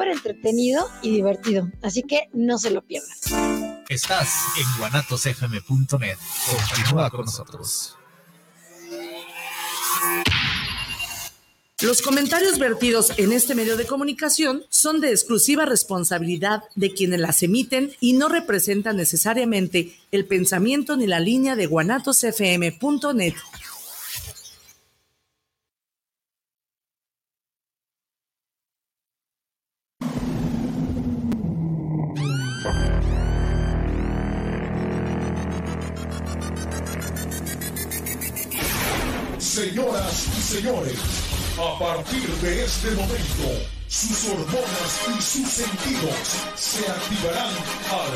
súper entretenido y divertido. Así que no se lo pierdan. Estás en guanatosfm.net. Continúa con nosotros. Los comentarios vertidos en este medio de comunicación son de exclusiva responsabilidad de quienes las emiten y no representan necesariamente el pensamiento ni la línea de guanatosfm.net. de este momento, sus hormonas y sus sentidos se activarán al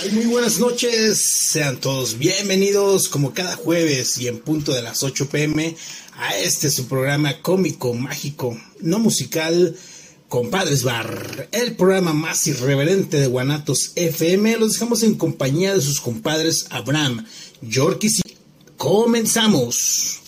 100%. Muy buenas noches, sean todos bienvenidos como cada jueves y en punto de las 8 pm a este su programa cómico, mágico, no musical, Compadres Bar, el programa más irreverente de Guanatos FM. Los dejamos en compañía de sus compadres Abraham, Yorkis y comenzamos.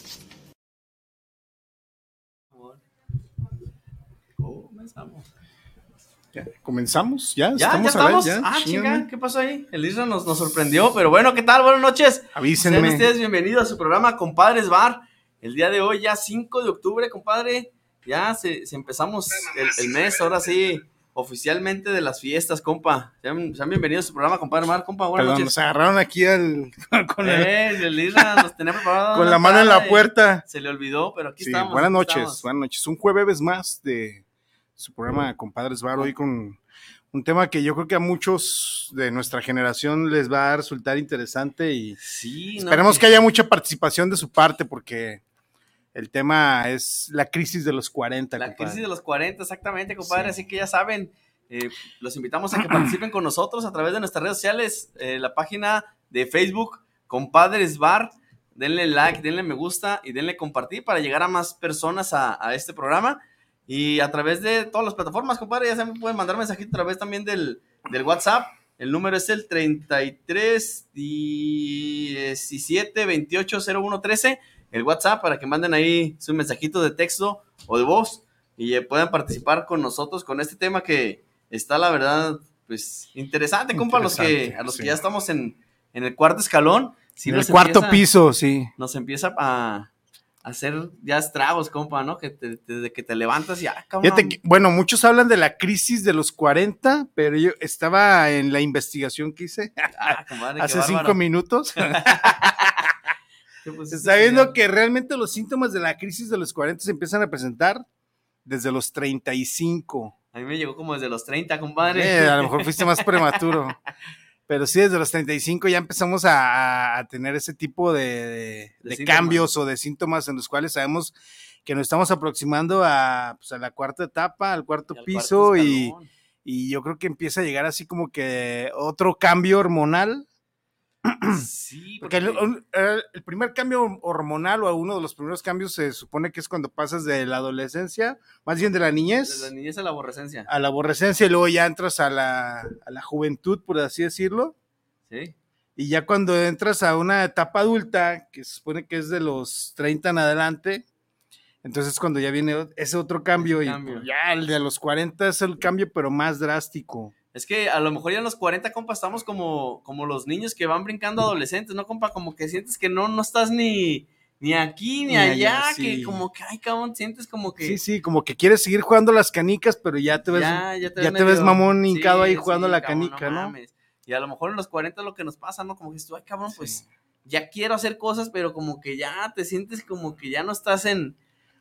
Ya, comenzamos, ya, Ya, estamos, ya a ver, estamos. ya, ah, chinga. chinga, ¿qué pasó ahí? El Isra nos, nos sorprendió, pero bueno, ¿qué tal? Buenas noches. Avísenme. Sean ustedes bienvenidos a su programa Compadres Bar. El día de hoy, ya 5 de octubre, compadre. Ya se, se empezamos el, el mes, ahora sí, oficialmente de las fiestas, compa. Sean, sean bienvenidos a su programa Compadre Bar, compa. Buenas Perdón, nos noches. agarraron aquí al, con, el- Eh, el Isra nos tenía preparado. con la mano en la puerta. Se le olvidó, pero aquí Sí, estamos. buenas aquí noches, estamos. buenas noches. Un jueves más de su programa Compadres Bar, hoy con un tema que yo creo que a muchos de nuestra generación les va a resultar interesante y Sí, no, esperemos que haya mucha participación de su parte porque el tema es la crisis de los 40. La compadre. crisis de los 40, exactamente, compadre. Sí. Así que ya saben, eh, los invitamos a que participen con nosotros a través de nuestras redes sociales, eh, la página de Facebook, Compadres Bar. Denle like, denle me gusta y denle compartir para llegar a más personas a, a este programa. Y a través de todas las plataformas, compadre, ya saben, pueden mandar mensajito a través también del, del WhatsApp. El número es el 33 17 28 01 13 el WhatsApp para que manden ahí su mensajito de texto o de voz y eh, puedan participar con nosotros con este tema que está, la verdad, pues interesante, compa, a los que, a los que ya estamos en, en el cuarto escalón. sí en el nos cuarto empieza- piso, sí. Nos empieza a, hacer ya estragos, compa, ¿no? Que te, te- de que te levantas ya, cabrón. Fíjate que, bueno, muchos hablan de la crisis de los 40, pero yo estaba en la investigación que hice Ah, compadre, hace cinco minutos. ¿Qué pusiste, Se está viendo señor? que realmente los síntomas de la crisis de los 40 se empiezan a presentar desde los 35. A mí me llegó como desde los 30, compadre. Eh, a lo mejor fuiste más prematuro. Pero sí, desde los 35 ya empezamos a, a tener ese tipo de, de- De de cambios o de síntomas en los cuales sabemos que nos estamos aproximando a, pues, a la cuarta etapa, al cuarto Y al piso cuarto y, y yo creo que empieza a llegar así como que otro cambio hormonal. Sí, Porque el, porque- un- el- el primer cambio hormonal o uno de los primeros cambios se supone que es cuando pasas de la adolescencia, más bien de la niñez, de la niñez a la aborrecencia. a la aborrecencia y luego ya entras a la, a la juventud, por así decirlo. Sí. Y ya cuando entras a una etapa adulta, que se supone que es de los 30 en adelante, entonces es cuando ya viene ese otro cambio, Ese y cambio. ya el de los 40 es el cambio, pero más drástico. Es que a lo mejor ya en los 40, compa, estamos como, como los niños que van brincando adolescentes, ¿no, compa? Como que sientes que no, no estás ni, ni aquí ni, Ni allá, allá, que como que, ay, cabrón, sientes como que... Sí, sí, como que quieres seguir jugando las canicas, pero ya te ves, ya, ya te, ya ves te ves mamón hincado ahí jugando sí, la cabrón, canica, ¿no? mames. Y a lo mejor en los 40 es lo que nos pasa, ¿no? Como que tú, ay, cabrón, pues ya quiero hacer cosas, pero como que ya te sientes como que ya no estás en,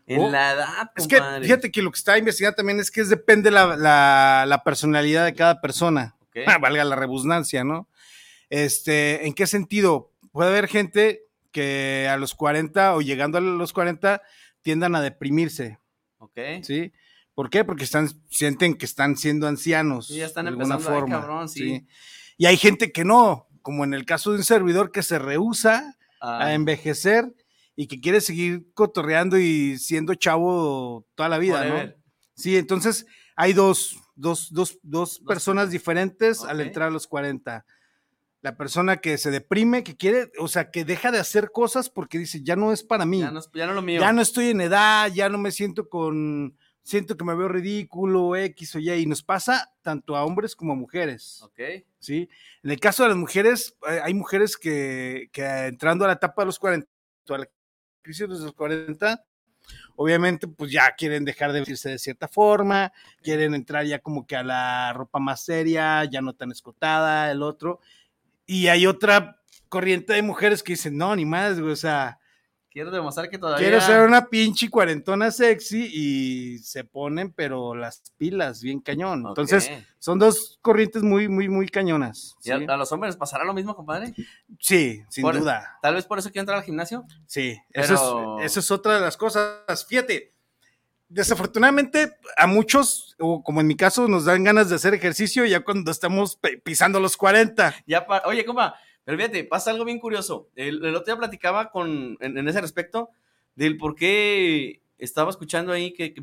en Oh, la edad, Es que fíjate que lo que está investigando también es que es depende la, la, la personalidad de cada persona. Ah, valga la rebusnancia, ¿no? Este, ¿en qué sentido? Puede haber gente que a los 40 o llegando a los 40 tiendan a deprimirse, Ok. ¿sí? ¿Por qué? Porque están, sienten que están siendo ancianos. Sí, ya están de alguna empezando, ay, forma. cabrón, sí. Y hay gente que no, como en el caso de un servidor que se rehúsa a envejecer y que quiere seguir cotorreando y siendo chavo toda la vida, ¿no? Sí, entonces hay dos, dos, dos, dos personas diferentes al entrar a los 40. la persona que se deprime, que quiere, o sea, que deja de hacer cosas porque dice, ya no es para mí. Ya no, ya no lo mío. ya no estoy en edad, ya no me siento con, siento que me veo ridículo, X o Y, y nos pasa tanto a hombres como a mujeres, Ok. ¿sí? En el caso de las mujeres, eh, hay mujeres que, que entrando a la etapa de los 40, a la crisis de los 40, obviamente pues ya quieren dejar de vestirse de cierta forma, quieren entrar ya como que a la ropa más seria, ya no tan escotada, el otro, y hay otra corriente de mujeres que dicen, no, ni más, güey, o sea, Quiero demostrar que todavía. Quiero ser una pinche cuarentona sexy y se ponen, pero las pilas bien cañón. Entonces, son dos corrientes muy, muy, muy cañonas. ¿Y a, los hombres pasará lo mismo, compadre? Sí, sin Por- duda. Tal vez por eso quiero entrar al gimnasio. Sí, Pero- eso, es, eso es otra de las cosas. Fíjate, desafortunadamente a muchos, o como en mi caso, nos dan ganas de hacer ejercicio ya cuando estamos pisando los 40. Ya pa- Oye, compa, pero fíjate, pasa algo bien curioso. El, el otro día platicaba con, en, en ese respecto del por qué estaba escuchando ahí que. que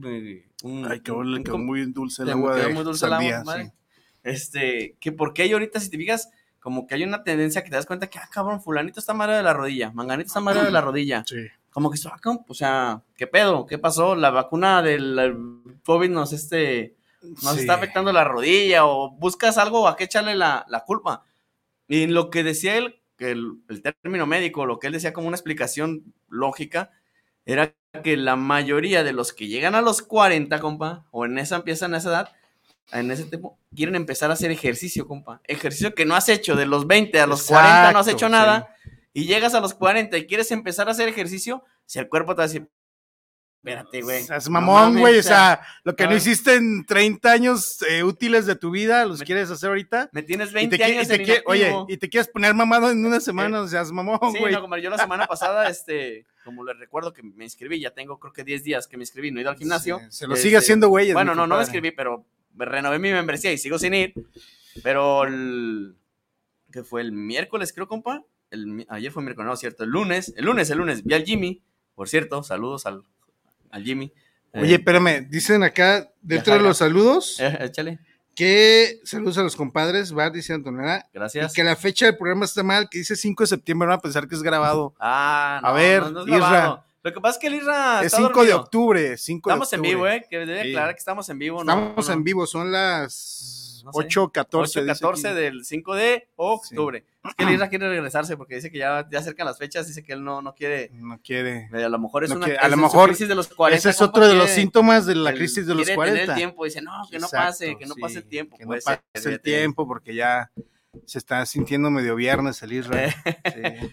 un- Ay, qué un- quedó muy dulce el agua quedó de muy dulce el agua, sandía, compadre. sí. Este, que por qué hay ahorita, si te fijas, como que hay una tendencia que te das cuenta que, ah, cabrón, fulanito está madre de la rodilla, manganito está madre de la rodilla. Sí. Como que, ah, o sea, ¿qué pedo? ¿Qué pasó? La vacuna del el COVID nos, este, nos Sí. está afectando la rodilla o buscas algo a qué echarle la, la culpa. Y lo que decía él, que el, el término médico, lo que él decía como una explicación lógica, era que la mayoría de los que llegan a los 40, compa, o en esa empiezan a esa edad, en ese tiempo, quieren empezar a hacer ejercicio, compa. Ejercicio que no has hecho de los 20 a los 40, no has Exacto, hecho nada. Y llegas a los 40 y quieres empezar a hacer ejercicio, si el cuerpo te va a decir, espérate, güey. No mamón, güey. O sea, lo que no hiciste en 30 años eh, útiles de tu vida, los Me- quieres hacer ahorita. me tienes Y 20 te, qui- y años te en qui- oye, y te quieres poner mamado en una semana, o seas mamón, Sí, güey. no, como yo la semana pasada, este, como les recuerdo que me inscribí, ya tengo creo que 10 días que me inscribí, no he ido al gimnasio. Sí, se lo Este, sigue haciendo, güey. Bueno, no, no me inscribí, pero renové mi membresía y sigo sin ir. Pero el. que fue el miércoles, creo, compa. El, ayer fue miércoles, no, cierto. El lunes, el lunes, el lunes, vi al Jimmy. Por cierto, saludos al, al Jimmy. Eh, Oye, espérame, dicen acá, dentro de los saludos, eh, échale. que saludos a los compadres, Bar, dice Antonella, y Gracias. que la fecha del programa está mal, que dice 5 de septiembre, van a pensar que es grabado. Ah, A ver, no, no es Isra. Lo que pasa es que el Isra. es está 5 de octubre, 5 de Estamos en octubre. vivo, ¿eh? Que debe Sí. aclarar que estamos en vivo. no- Estamos no- en vivo, son las No sé. 8.14. 8-14 del 5 de octubre. Es que el Isra quiere regresarse porque dice que ya, ya acercan las fechas, dice que él no, no quiere. No quiere. eh, A lo mejor es No una quiere- a lo mejor crisis de los 40. Ese es compa, otro de los quiere- síntomas de la crisis de los quiere tener 40. el tiempo, dice, no, que no Exacto, pase, que no sí, pase el tiempo. Que no pase ser, el tiempo porque ya se está sintiendo medio viernes el Israel. Sí.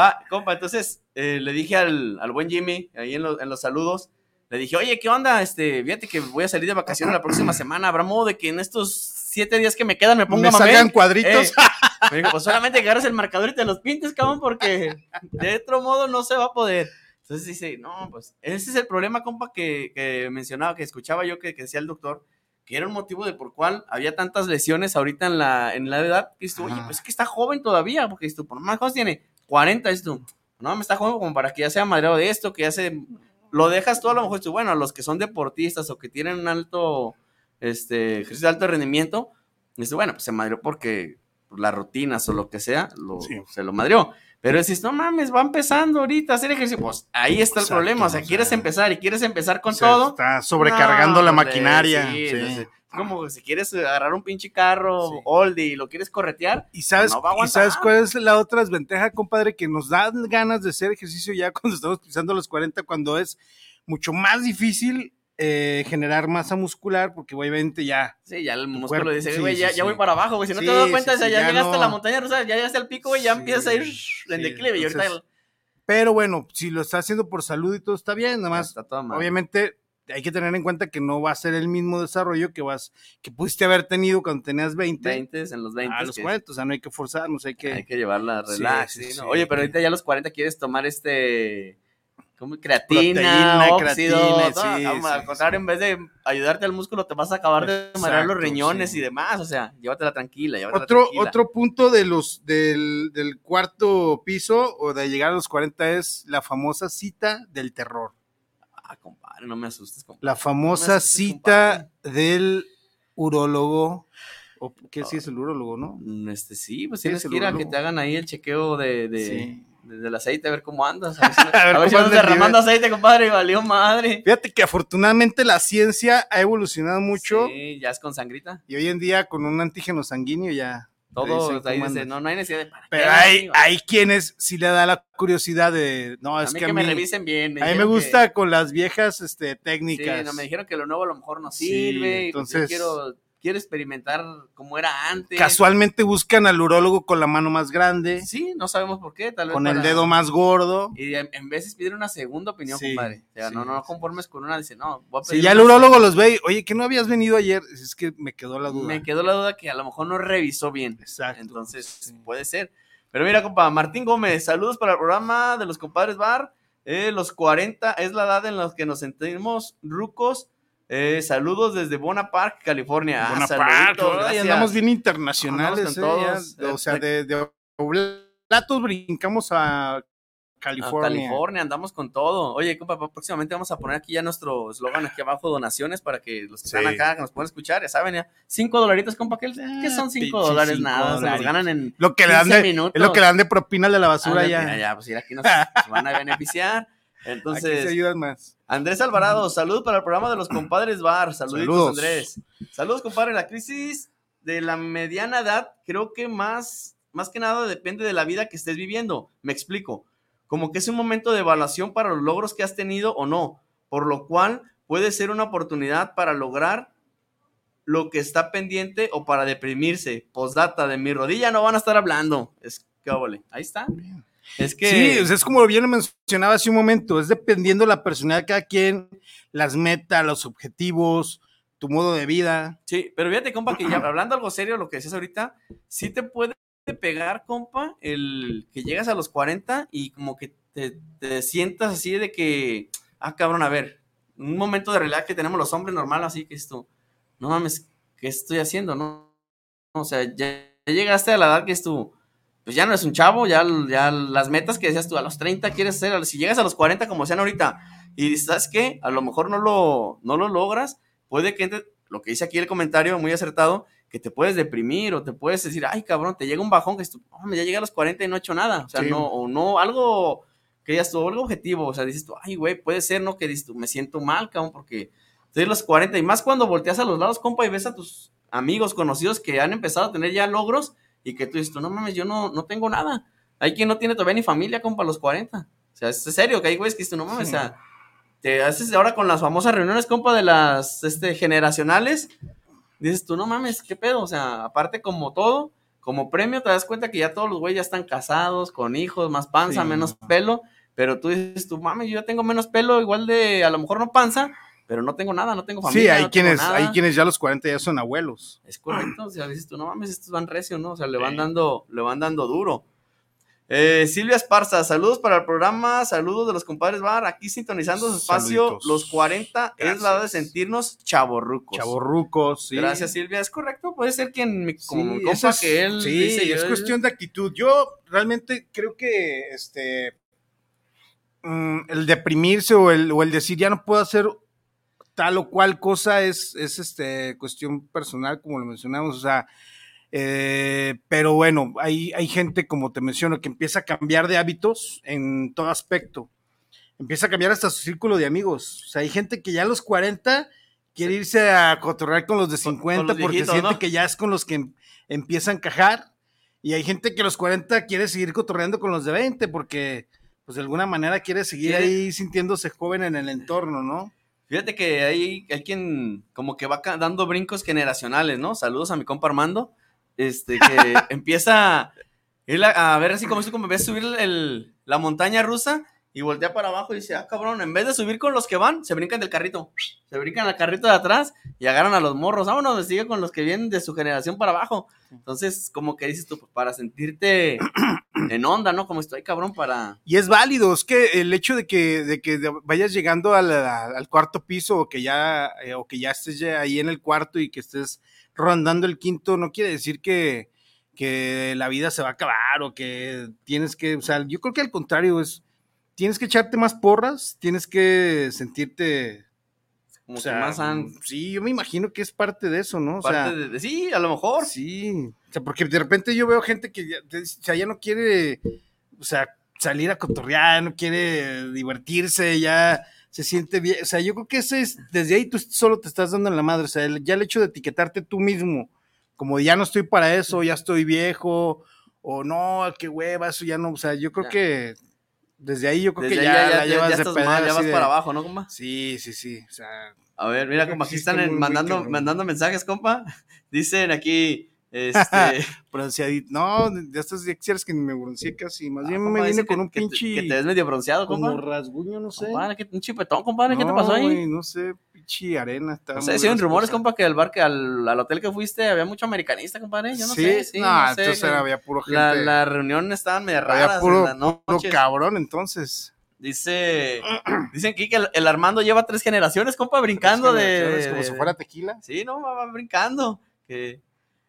Ah, compa, entonces eh, le dije al, al buen Jimmy, ahí en, los- en los saludos, le dije, oye, ¿qué onda? Este, fíjate que voy a salir de vacaciones la próxima semana. ¿Habrá modo de que en estos siete días que me quedan me ponga Me mamey?" salgan cuadritos. Eh, me dijo, pues solamente que agarres el marcador y te los pintes, cabrón, porque de otro modo no se va a poder. Entonces dice, no, pues ese es el problema, compa, que, que mencionaba, que escuchaba yo que, que decía el doctor, que era un motivo de por cuál había tantas lesiones ahorita en la, en la edad. Dices tú, oye, pues es que está joven todavía, porque tú, por más cosas tiene 40, dices tú, no, me está joven como para que ya sea madreado de esto, que ya se... Lo dejas tú a lo mejor, bueno, a los que son deportistas o que tienen un alto, este, ejercicio de alto rendimiento, dices, bueno, pues se madreó porque por las rutinas o lo que sea, lo- Sí. se lo madreó. Pero dices, no mames, va empezando ahorita a hacer ejercicio. Pues ahí está el Exacto, problema. O sea, quieres empezar y quieres empezar con Se todo. Está sobrecargando la No, maquinaria. sí, sí. entonces, es como si quieres agarrar un pinche carro Sí. oldie y lo quieres corretear. Y sabes, No y sabes cuál es la otra desventaja, compadre, que nos dan ganas de hacer ejercicio ya cuando estamos pisando los 40, cuando es mucho más difícil eh, generar masa muscular, porque obviamente ya Sí, ya el músculo cuerpo, dice, güey, sí, ya, sí. ya voy para abajo, güey. Si no te das cuenta, o sea, ya, ya llegaste a la montaña rusa, ya llegaste al pico, güey, ya empiezas a ir en declive. Y ahorita Pero bueno, si lo está haciendo por salud y todo está bien, nada más. Obviamente hay que tener en cuenta que no va a ser el mismo desarrollo que vas que pudiste haber tenido cuando tenías 20, 20 en los 20. a los que 40, o sea, no hay que forzarnos, hay que Hay que llevarla relax. sí, sí, sí. ¿no? Oye, pero ahorita ya a los 40 quieres tomar este. ¿Cómo? Creatina, Proteína, óxido. creatina, todo. sí, Vamos, sí, al contrario, en vez de ayudarte al músculo, te vas a acabar de marear los riñones sí. y demás. O sea, llévatela tranquila, llévatela Otro, tranquila. otro punto de los del, del cuarto piso o de llegar a los 40 es la famosa cita del terror. Ah, compadre, no me asustes, compadre. La famosa asustes, cita del urólogo ¿O qué sí es el urólogo, no? Este, sí, pues tienes que ir a que te hagan ahí el chequeo de, de- Sí. de- del aceite, a ver cómo andas. A ver si, A ver a ver si cómo andas anda el derramando aceite, compadre, y valió madre. Fíjate que afortunadamente la ciencia ha evolucionado mucho Sí, ya es con sangrita. y hoy en día con un antígeno sanguíneo ya. Todo, ahí dice, no, no hay necesidad de... ¿para Pero hay, hay quienes sí le da la curiosidad de, no, a es mí que, que, a me mí, revisen bien. a mí me que- gusta con las viejas este, Sí, técnicas. no, me dijeron que lo nuevo a lo mejor no Sí, sirve. y pues yo entonces- quiero, quiero experimentar cómo era antes. Casualmente buscan al urólogo con la mano más grande, Sí, no sabemos por qué. Tal vez con el dedo más gordo. Y en, veces piden una segunda opinión, Sí, compadre. O sea, sí, no, no sí. conformes con una, dice, no, voy a Si pedir ya el urólogo los ve, y, oye, que no habías venido ayer, es que me quedó la duda. Me quedó la duda que a lo mejor no revisó bien. Exacto. Entonces, puede ser. Pero mira, compa, Martín Gómez, saludos para el programa de los compadres Bar. Eh, los 40 es la edad en la que nos sentimos rucos. Eh, saludos desde Park, California. Ah, Bonaparte, saluditos, ay, gracias. andamos bien internacionales. Eh, todos. ya, o sea, de, de Oblatos brincamos a A California. California, andamos con todo. Oye, compa, próximamente vamos a poner aquí ya nuestro eslogan aquí abajo, donaciones, para que los que están acá, que nos pueden escuchar, ya saben, ya. Cinco dolaritos, compa, ¿qué, qué son cinco dólares? cinco Nada, se los dolaritos. ganan en Lo que le dan 15 de, minutos. es lo que le dan de propina de la basura Ah, ya. ya, pues mira, aquí nos, nos van a beneficiar. Aquí se Entonces, ayudan más. Andrés Alvarado, salud para el programa de los compadres Bar. Saluditos, Saludos. Andrés. Saludos, compadre. La crisis de la mediana edad, creo que más, más que nada depende de la vida que estés viviendo. Me explico. Como que es un momento de evaluación para los logros que has tenido o no, por lo cual puede ser una oportunidad para lograr lo que está pendiente o para deprimirse. Postdata, de mi rodilla no van a estar hablando. Es que, ahí está. Es que. Sí, es como bien lo mencionaba hace un momento, es dependiendo la personalidad de cada quien, las metas, los objetivos, tu modo de vida. Sí, pero fíjate, compa, que ya hablando algo serio, lo que decías ahorita, sí te puede pegar, compa, el que llegas a los 40 y como que te, te sientas así de que, ah, cabrón, a ver, un momento de realidad que tenemos los hombres normal, así que esto, no mames, ¿qué estoy haciendo? No, o sea, ya, ya llegaste a la edad que es tu, pues ya no eres un chavo, ya, ya las metas que decías tú a los 30 quieres hacer, si llegas a los 40 como sean ahorita, y dices, ¿sabes qué? A lo mejor no lo, no lo logras, puede que entre- lo que dice aquí el comentario muy acertado, que te puedes deprimir o te puedes decir, ay cabrón, te llega un bajón que es tú, "Hombre, ya llegué a los 40 y no he hecho nada, o sea, Sí. no, o no, algo que ya estuvo, algo objetivo, o sea, dices tú, ay güey, puede ser, ¿no? Que dices tú, me siento mal, cabrón, porque estoy a los 40 y más cuando volteas a los lados, compa, y ves a tus amigos conocidos que han empezado a tener ya logros y que tú dices, tú, no mames, yo no, no tengo nada. Hay quien no tiene todavía ni familia, compa, a los 40. O sea, es serio que hay güeyes que dices, tú, no mames, Sí. o sea, te haces ahora con las famosas reuniones, compa, de las este, generacionales, dices tú, no mames, ¿qué pedo? O sea, aparte como todo, como premio te das cuenta que ya todos los güeyes ya están casados, con hijos, más panza, Sí. menos pelo, pero tú dices, tú mames, yo ya tengo menos pelo, igual de, a lo mejor no panza, pero no tengo nada, no tengo familia. Sí, hay no quienes, hay quienes ya a los 40 ya son abuelos. Es correcto, o sea, dices tú, no mames, estos van recio, ¿no? O sea, le van Sí. dando, le van dando duro. Eh, Silvia Esparza, saludos para el programa, saludos de los compadres Bar, aquí sintonizando su espacio, Saluditos. los 40 es la hora de sentirnos chavorrucos. Chavorrucos, sí. Gracias Silvia, es correcto, puede ser quien, como Sí, compa eso es- que él sí, dice, es yo- cuestión de actitud. Yo realmente creo que este mm, el deprimirse o el, o el decir ya no puedo hacer tal o cual cosa es, es este cuestión personal, como lo mencionamos, o sea, eh, pero bueno, hay, hay gente, como te menciono, que empieza a cambiar de hábitos en todo aspecto. Empieza a cambiar hasta su círculo de amigos. O sea, hay gente que ya a los 40 quiere irse a cotorrear con los de Con- 50 con los porque viejitos, siente ¿no? que ya es con los que em- empieza a encajar. Y hay gente que a los 40 quiere seguir cotorreando con los de 20 porque, pues de alguna manera quiere seguir Quiere- ahí sintiéndose joven en el entorno, ¿no? Fíjate que hay, hay quien como que va dando brincos generacionales, ¿no? Saludos a mi compa Armando, este, que empieza a, a ver así como si como ves subir el- la montaña rusa y voltea para abajo y dice, ah, cabrón, en vez de subir con los que van, se brincan del carrito, se brincan al carrito de atrás y agarran a los morros, vámonos, sigue con los que vienen de su generación para abajo. Entonces, como que dices tú, pues, para sentirte en onda, ¿no? Como estoy, cabrón, para... Y es válido, es que el hecho de que, de que vayas llegando al, al cuarto piso o que ya, eh, o que ya estés ya ahí en el cuarto y que estés rondando el quinto, no quiere decir que, que la vida se va a acabar o que tienes que, o sea, yo creo que al contrario es, tienes que echarte más porras, tienes que sentirte como O sea, que más han... sí, yo me imagino que es parte de eso, ¿no? O parte sea, de, de- sí, a lo mejor. sí. O sea, porque de repente yo veo gente que ya, o sea, ya no quiere, o sea, salir a cotorrear, no quiere divertirse, ya se siente bien. O sea, yo creo que ese es, desde ahí tú solo te estás dando en la madre. O sea, el- ya el hecho de etiquetarte tú mismo, como ya no estoy para eso, ya estoy viejo, o no, qué hueva, eso ya no. O sea, yo creo Ya. que desde ahí yo creo Desde que ahí ya, la ya, llevas estás mal, ya así vas de- para abajo, ¿no, compa? Sí, sí, sí. O sea, A ver, mira, compa, aquí están en- mandando, mandando mensajes, compa. Dicen aquí, este... bronceadito. No, de estas ya quisieras que me bronceé casi. Más ah, bien compa, me vine con un que pinche. Que te ves medio bronceado, como compa. rasguño, no sé. Compadre, ¿qué- un chipetón, compadre, ¿qué te pasó ahí? no sé, pinche arena. estaba No sé, muy decían rumores, compa, que al bar, que al, al hotel que fuiste había mucho americanista, compadre. Yo no ¿Sí? sé, sí, no, no sé, entonces que había puro gente. La, la reunión estaban medio había raras puro, en la puro cabrón, entonces. Dice, dicen aquí que el, el Armando lleva tres generaciones, compa, brincando de, Generaciones, Como de- si fuera tequila. Sí, no, va brincando. Que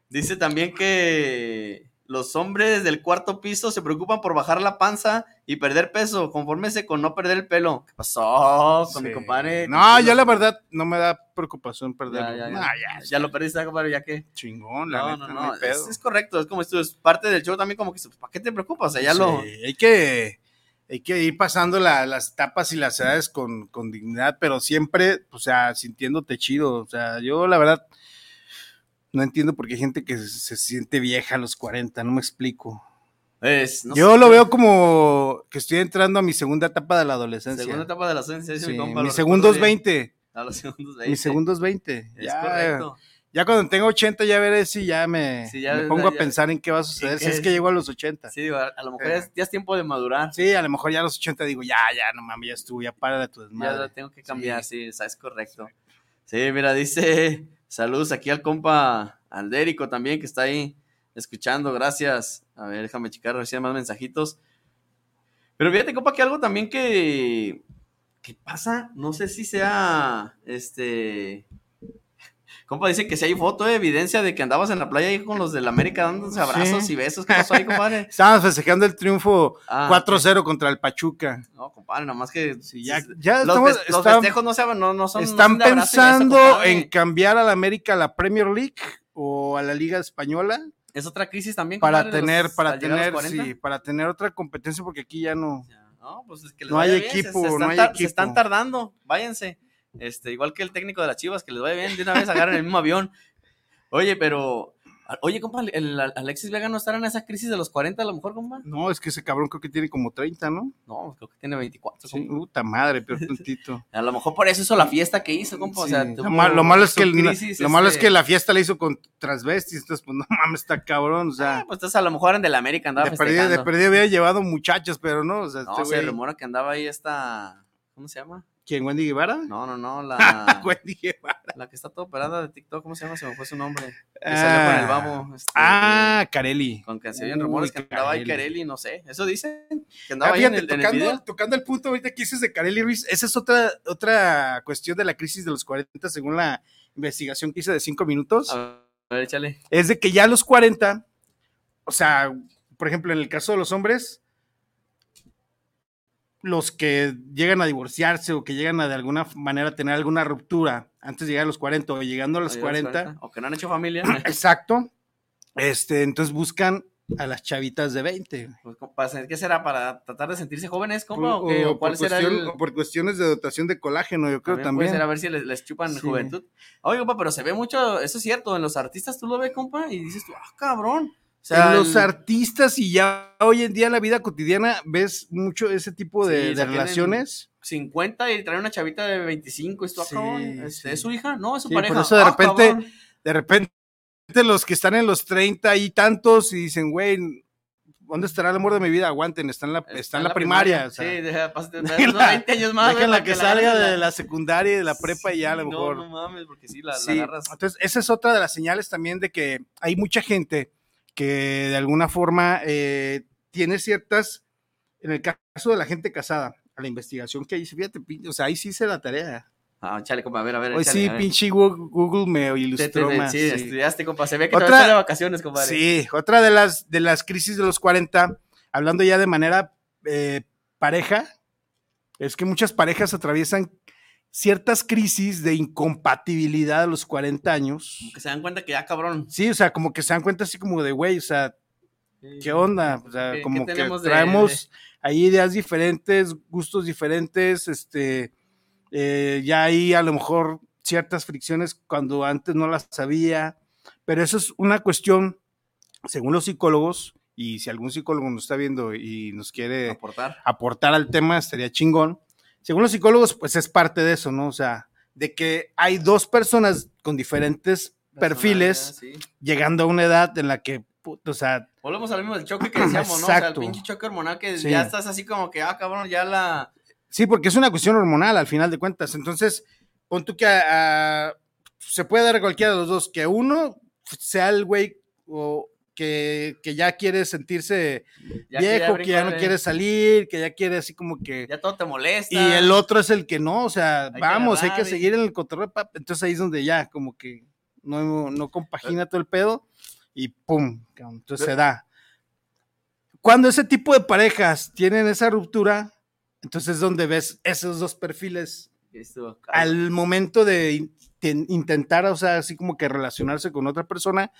dice también que los hombres del cuarto piso se preocupan por bajar la panza y perder peso. Confórmese con no perder el pelo. ¿Qué pasó con mi compadre? No, yo la verdad no me da preocupación perderlo. ya, ya. No, ya, Ya lo perdiste, compadre, ya que. chingón, la No, neta, no, no, no. hay es, pedo. es correcto, es como esto, es parte del show también, como que, ¿para qué te preocupas? O sea, ya lo. Hay que hay que ir pasando la- las etapas y las edades con, con dignidad, pero siempre, o sea, sintiéndote chido. O sea, yo la verdad no entiendo por qué hay gente que se, se siente vieja a los 40, no me explico. Es, no yo sé, lo veo como que estoy entrando a mi segunda etapa de la adolescencia. Segunda etapa de la dice Sí, mi compa. mis segundos recuerdo bien. 20. A los segundos 20. Mis segundos 20. Es Ya, correcto. ya cuando tengo 80 ya veré si ya me, Sí, ya- me pongo ya- a pensar en qué va a suceder, si es es? que llego a los 80. Sí, digo, a, a lo mejor ya es, ya es tiempo de madurar. Sí, a lo mejor ya a los 80 digo, ya, ya, no mames, ya estuvo, ya para de tu Ya desmadre. la tengo que cambiar, sí, o sea, es correcto. Sí, mira, dice, saludos aquí al compa Aldérico también, que está ahí escuchando, gracias. A ver, déjame checar, hay más mensajitos. Pero fíjate, compa, que algo también que, que pasa, no sé si sea, este... Compa, dice que si hay foto de evidencia de que andabas en la playa ahí con los del América dándose abrazos Sí. y besos. ¿Qué pasó ahí, compadre? Estábamos festejando el triunfo Ah, 4-0 contra el Pachuca. No, compadre, nomás que... Sí, ya, ya los, estamos- fes- los están- festejos no, se, no, no son... no ¿Están son beso, pensando en cambiar a la América a la Premier League o a la Liga Española Es otra crisis también, para compadre, tener, los- para tener, 40. sí, para tener otra competencia porque aquí ya no. Ya, No, pues es que les No hay bien, equipo, se, no hay tar- se equipo. están tardando, váyanse. Este, igual que el técnico de las Chivas, que les vaya bien, de una vez agarren el mismo avión. Oye, pero, oye, compa, el, Alexis Vega no estará en esa crisis de los 40 a lo mejor, compa. No, es que ese cabrón creo que tiene como 30, ¿no? No, creo que tiene 24, Sí, compa. puta madre, pero tantito. A lo mejor por eso hizo la fiesta que hizo, compa. O sea, tuvo lo, malo, lo malo es que el- crisis, lo malo es este, que la fiesta la hizo con transvestis, entonces pues no mames, está cabrón, o sea, ah, pues entonces a lo mejor en del América andaba de perdida había llevado muchachos, pero no, o sea, No, este se güey- rumora que andaba ahí esta, ¿cómo se llama? ¿Quién, Wendy Guevara? No, no, no, la, Wendy Guevara. la que está toda operada de TikTok, ¿cómo se llama? Se me fue su nombre. Que Ah. salió con el babo. este, Ah, Carelli. Con que se oyen rumores que andaba ahí Carelli. No sé. Eso dicen. Que andaba Ah, ahí en fíjate, el, en el video. tocando, tocando el punto ahorita que dices de Carelli Ruiz, esa es otra, otra cuestión de la crisis de los 40 según la investigación que hice de 5 minutos. A ver, échale. es de que ya a los 40, o sea, por ejemplo, en el caso de los hombres, los que llegan a divorciarse o que llegan a de alguna manera tener alguna ruptura antes de llegar a los 40 o llegando a los Ahí 40, O que no han hecho familia. exacto, este, entonces buscan a las chavitas de 20. Pues, ¿Qué será? ¿Para tratar de sentirse jóvenes, compa? Por- ¿O, qué? o ¿O cuál por será cuestión- el...? por cuestiones de dotación de colágeno, yo creo También, también. Ser a ver si les, les chupan Sí. juventud. Oye, compa, pero se ve mucho, eso es cierto, en los artistas tú lo ves, compa, y dices tú, ah, cabrón. Sea, en los el- artistas y ya hoy en día en la vida cotidiana ves mucho ese tipo de, Sí, de relaciones. 50 y trae una chavita de 25 y esto, Sí, cabrón, este, sí. ¿es su hija? No, es su Sí, pareja. por eso de "Ah, repente- cabrón". de repente los que están en los 30 y tantos y dicen, güey, ¿dónde estará el amor de mi vida? Aguanten, está en la, está en la primaria. o sea, sí, deja, unos 20 años más. déjenla güey, que para salga agarres de la secundaria y de la prepa y ya a lo Sí, mejor. No, no mames, porque sí, la, la Sí, agarras. entonces esa es otra de las señales también de que hay mucha gente que de alguna forma eh, tiene ciertas, en el caso de la gente casada, a la investigación que hice, fíjate, o sea, ahí sí hice la tarea. Ah, chale, compa, a ver, a ver. Hoy sí, ver. pinche Google, me te- ilustró te- más. Sí, sí. estudiaste, compa. Se ve que Otra- de vacaciones, compadre. Sí, otra de las, de las crisis de los 40, hablando ya de manera eh, pareja, es que muchas parejas atraviesan ciertas crisis de incompatibilidad a los 40 años. Como que se dan cuenta que ya, cabrón. Sí, o sea, como que se dan cuenta así como de, güey, o sea, ¿qué onda? O sea, ¿Qué- como qué que tenemos de- traemos ahí ideas diferentes, gustos diferentes, este, eh, ya hay a lo mejor ciertas fricciones cuando antes no las sabía, pero eso es una cuestión, según los psicólogos, y si algún psicólogo nos está viendo y nos quiere Aportar. aportar al tema, estaría chingón. Según los psicólogos, pues es parte de eso, ¿no? O sea, de que hay dos personas con diferentes perfiles Sí. llegando a una edad en la que, puta, o sea, Volvemos al mismo del choque que decíamos, ¿no? O sea, el Exacto. pinche choque hormonal que Sí. ya estás así como que, ah, cabrón, ya la. sí, porque es una cuestión hormonal al final de cuentas. Entonces, pon tú que a- a- se puede dar a cualquiera de los dos, que uno sea el güey o que, que ya quiere sentirse ya viejo, que ya no de- quiere salir, que ya quiere así como que... Ya todo te molesta. Y el otro es el que no, o sea, que vamos, hay que agarrar y- seguir en el cotorreo, entonces ahí es donde ya como que no, no compagina todo el pedo y pum, entonces se da. Cuando ese tipo de parejas tienen esa ruptura, entonces es donde ves esos dos perfiles Esto, al momento de ten- intentar, o sea, así como que relacionarse con otra persona,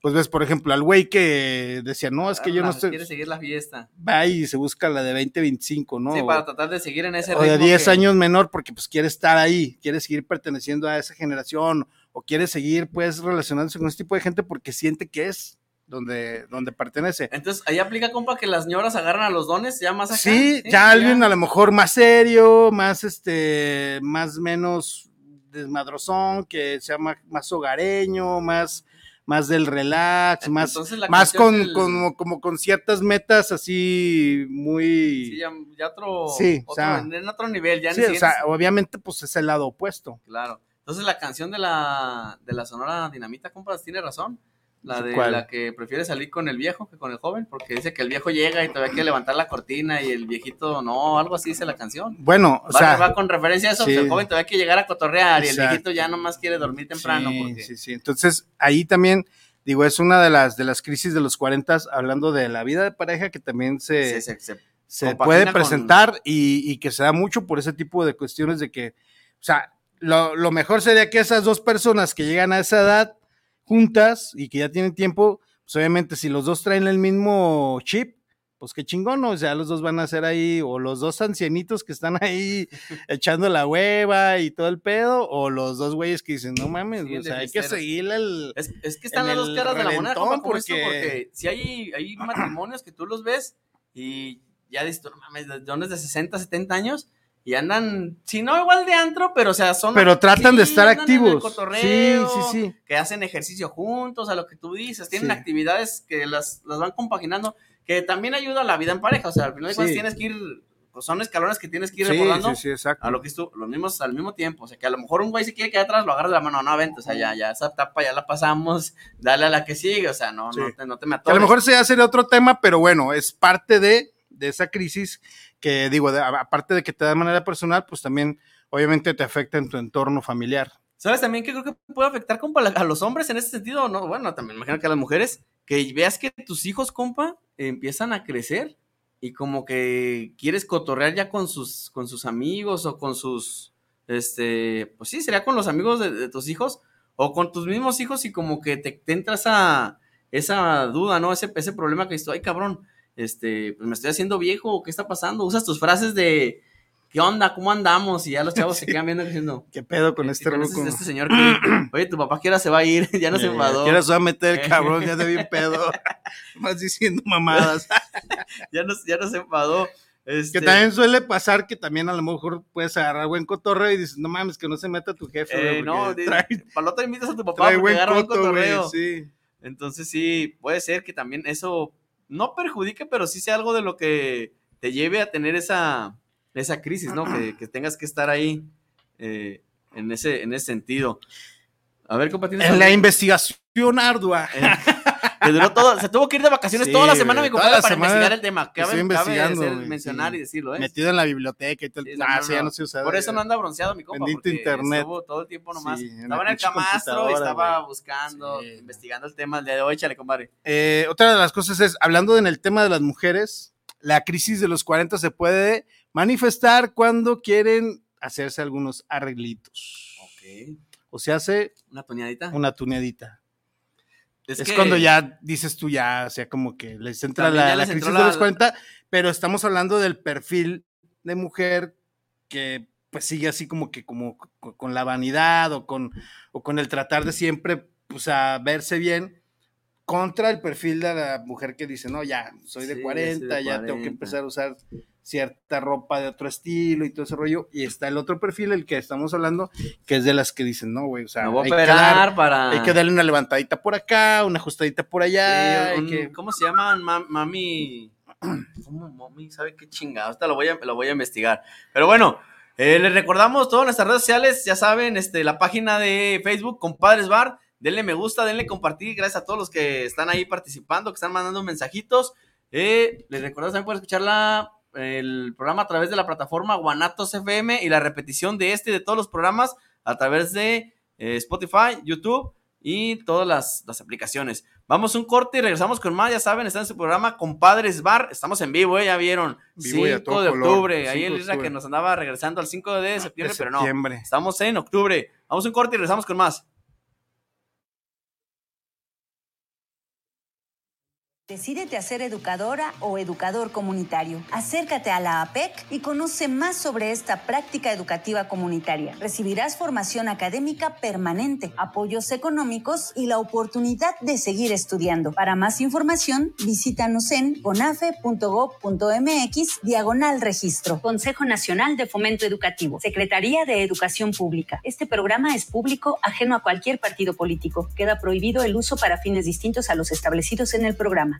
pues ves, por ejemplo, al güey que decía, no, es que yo no estoy, Quiere seguir la fiesta. va y se busca la de 20, 25, ¿no? Sí, para tratar de seguir en ese o de ritmo 10 que- años menor porque pues quiere estar ahí, quiere seguir perteneciendo a esa generación o quiere seguir pues relacionándose con ese tipo de gente porque siente que es donde, donde pertenece. Entonces, ahí aplica, compa, que las ñoras agarran a los dones ya más acá. Sí, ya alguien a lo mejor más serio, más este, más menos desmadrozón, que sea más, más hogareño, más, más del relax, más, la más cuestión con, del- como, como con ciertas metas así muy... Sí, ya, ya otro, Sí, o otro- sea, en otro nivel, ya Sí, o sea, obviamente pues es el lado opuesto. Claro. Entonces la canción de la, de la Sonora Dinamita, compas, tiene razón. La de ¿Cuál? la que prefiere salir con el viejo que con el joven, porque dice que el viejo llega y todavía quiere levantar la cortina y el viejito no, algo así dice la canción. Bueno, o va, sea, va con referencia a eso, sí. el joven todavía quiere llegar a cotorrear y el Exacto. viejito ya nomás quiere dormir temprano. Sí, porque... sí, sí. Entonces, ahí también, digo, es una de las, de las crisis de los 40, hablando de la vida de pareja, que también se, se- se- se- se compagina puede con- presentar y, y que se da mucho por ese tipo de cuestiones de que, o sea, lo, lo mejor sería que esas dos personas que llegan a esa edad juntas y que ya tienen tiempo, pues obviamente si los dos traen el mismo chip, pues qué chingón, ¿no? o sea, los dos van a ser ahí, o los dos ancianitos que están ahí echando la hueva y todo el pedo, o los dos güeyes que dicen, no mames, Sí, o sea, hay que seguirle el... Es, es que están las dos caras de la moneda, porque- porque si hay, hay matrimonios que tú los ves y ya dices, no mames, de dones de 60, 70 años y andan, si no igual de antro, pero o sea, son... Pero tratan de sí, estar en el activos. cotorreo, Sí, sí, sí. Que hacen ejercicio juntos, a lo que tú dices, tienen Sí. actividades que las, las van compaginando, que también ayuda a la vida en pareja, o sea, al final de cuentas tienes que ir, pues son escalones que tienes que ir Sí, recordando sí, sí, exacto. a lo que tú, los mismos al mismo tiempo. O sea, que a lo mejor un güey se quiere quedar atrás, lo agarras de la mano, no, vente, o sea, ya, ya esa etapa ya la pasamos, dale a la que sigue, o sea, no, no, te, no te me Que a atores. lo mejor se hace de otro tema, pero bueno, es parte de, de esa crisis que digo, de- aparte de que te da de manera personal, pues también obviamente te afecta en tu entorno familiar. ¿Sabes también que creo que puede afectar, compa, a los hombres en ese sentido? No, bueno, también imagino que a las mujeres, que veas que tus hijos, compa, empiezan a crecer y como que quieres cotorrear ya con sus, con sus amigos o con sus, este, pues sí, sería con los amigos de, tus hijos o con tus mismos hijos y como que te, te entra esa, esa duda, ¿no? Ese, ese problema que dices, ay, cabrón, este, pues me estoy haciendo viejo, ¿qué está pasando? Usas tus frases de, ¿qué onda? ¿Cómo andamos? Y ya los chavos se quedan viendo diciendo, ¿Qué pedo con eh, este ruco? este señor que, oye, tu papá quiera se va a ir, ya no se Eh, enfadó, ¿Qué hora se va a meter el cabrón? Ya de bien pedo. Más diciendo mamadas. ya no, ya no se enfadó. Este, Que también suele pasar que también a lo mejor puedes agarrar buen cotorreo y dices, no mames, que no se meta tu jefe, eh, no, trae, otro invitas a tu papá trae porque buen agarra coto, cotorreo. sí. Entonces sí, puede ser que también eso no perjudique, pero sí sea algo de lo que te lleve a tener esa, esa crisis, ¿no? Que, que tengas que estar ahí eh, en, ese, en ese sentido. A ver, compa, ¿tienes En la investigación ardua. Que duró todo, se tuvo que ir de vacaciones Sí, toda la semana, mi compadre, para semana investigar el tema. Cabe, estoy cabe investigando, mencionar sí. y decirlo, ¿eh? Metido en la biblioteca y todo. Sí, no, ah, no, sí, ya no. se usa. Por eso no anda bronceado, mi compa. Bendito internet. Estuvo todo el tiempo nomás. Estaba en el camastro y estaba buscando, investigando el tema de hoy, chale, compadre. Eh, otra de las cosas es, hablando en el tema de las mujeres, la crisis de los 40 se puede manifestar cuando quieren hacerse algunos arreglitos. Ok. O se hace Una tuneadita. una tuneadita. Es, que- cuando ya dices tú ya, o sea, como que les entra También la, la crisis entró de los 40, pero estamos hablando del perfil de mujer que pues sigue así como que como co- con, la vanidad o con, o con el tratar de siempre pues a verse bien contra el perfil de la mujer que dice, no, ya, soy de Sí, ya soy 40, de ya tengo que 40. empezar a usar cierta ropa de otro estilo y todo ese rollo. Y está el otro perfil, el que estamos hablando, que es de las que dicen, no, güey, o sea, a hay que dar- para. hay que darle una levantadita por acá, una ajustadita por allá. Sí, hay un- que- ¿Cómo se llaman? Ma- mami. ¿Cómo mami? ¿Sabe qué chingado? Ahorita lo voy a, lo voy a investigar. Pero bueno, eh, les recordamos todas nuestras redes sociales. Ya saben, este, la página de Facebook, Compadres Bar. Denle me gusta, denle compartir. Gracias a todos los que están ahí participando, que están mandando mensajitos. Eh, les recordamos también pueden escuchar la- el programa a través de la plataforma Guanatos FM y la repetición de este y de todos los programas a través de eh, Spotify, YouTube y todas las, las aplicaciones. Vamos un corte y regresamos con más. Ya saben, está en su programa Compadres Bar. Estamos en vivo, eh, ya vieron. Vivo y a 5 todo de color, octubre. Ahí 5 el Isra que nos andaba regresando al 5 de septiembre, de pero no. septiembre. Estamos en octubre. Vamos un corte y regresamos con más. Decídete a ser educadora o educador comunitario. Acércate a la APEC y conoce más sobre esta práctica educativa comunitaria. Recibirás formación académica permanente, apoyos económicos y la oportunidad de seguir estudiando. Para más información, visítanos en conafe.gov.mx diagonal registro. Consejo Nacional de Fomento Educativo. Secretaría de Educación Pública. Este programa es público, ajeno a cualquier partido político. Queda prohibido el uso para fines distintos a los establecidos en el programa.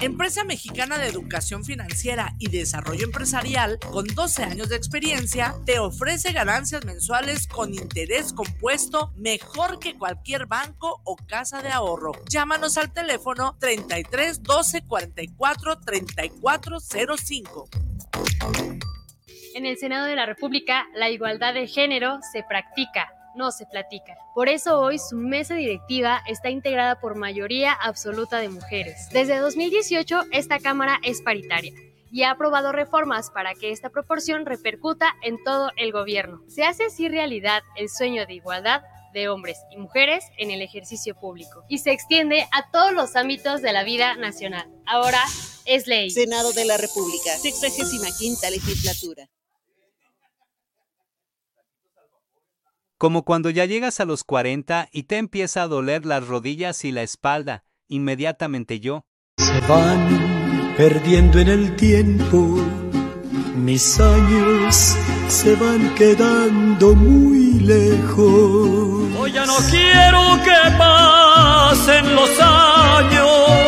Empresa Mexicana de Educación Financiera y Desarrollo Empresarial, con 12 años de experiencia, te ofrece ganancias mensuales con interés compuesto mejor que cualquier banco o casa de ahorro. Llámanos al teléfono 33 12 44 34 05. En el Senado de la República, la igualdad de género se practica, no se platica. Por eso hoy su mesa directiva está integrada por mayoría absoluta de mujeres. Desde 2018, esta Cámara es paritaria y ha aprobado reformas para que esta proporción repercuta en todo el gobierno. Se hace así realidad el sueño de igualdad de hombres y mujeres en el ejercicio público y se extiende a todos los ámbitos de la vida nacional. Ahora es ley. Senado de la República, 65 legislatura. Como cuando ya llegas a los 40 y te empieza a doler las rodillas y la espalda, inmediatamente yo. Se van perdiendo en el tiempo, mis años se van quedando muy lejos. Hoy ya no quiero que pasen los años.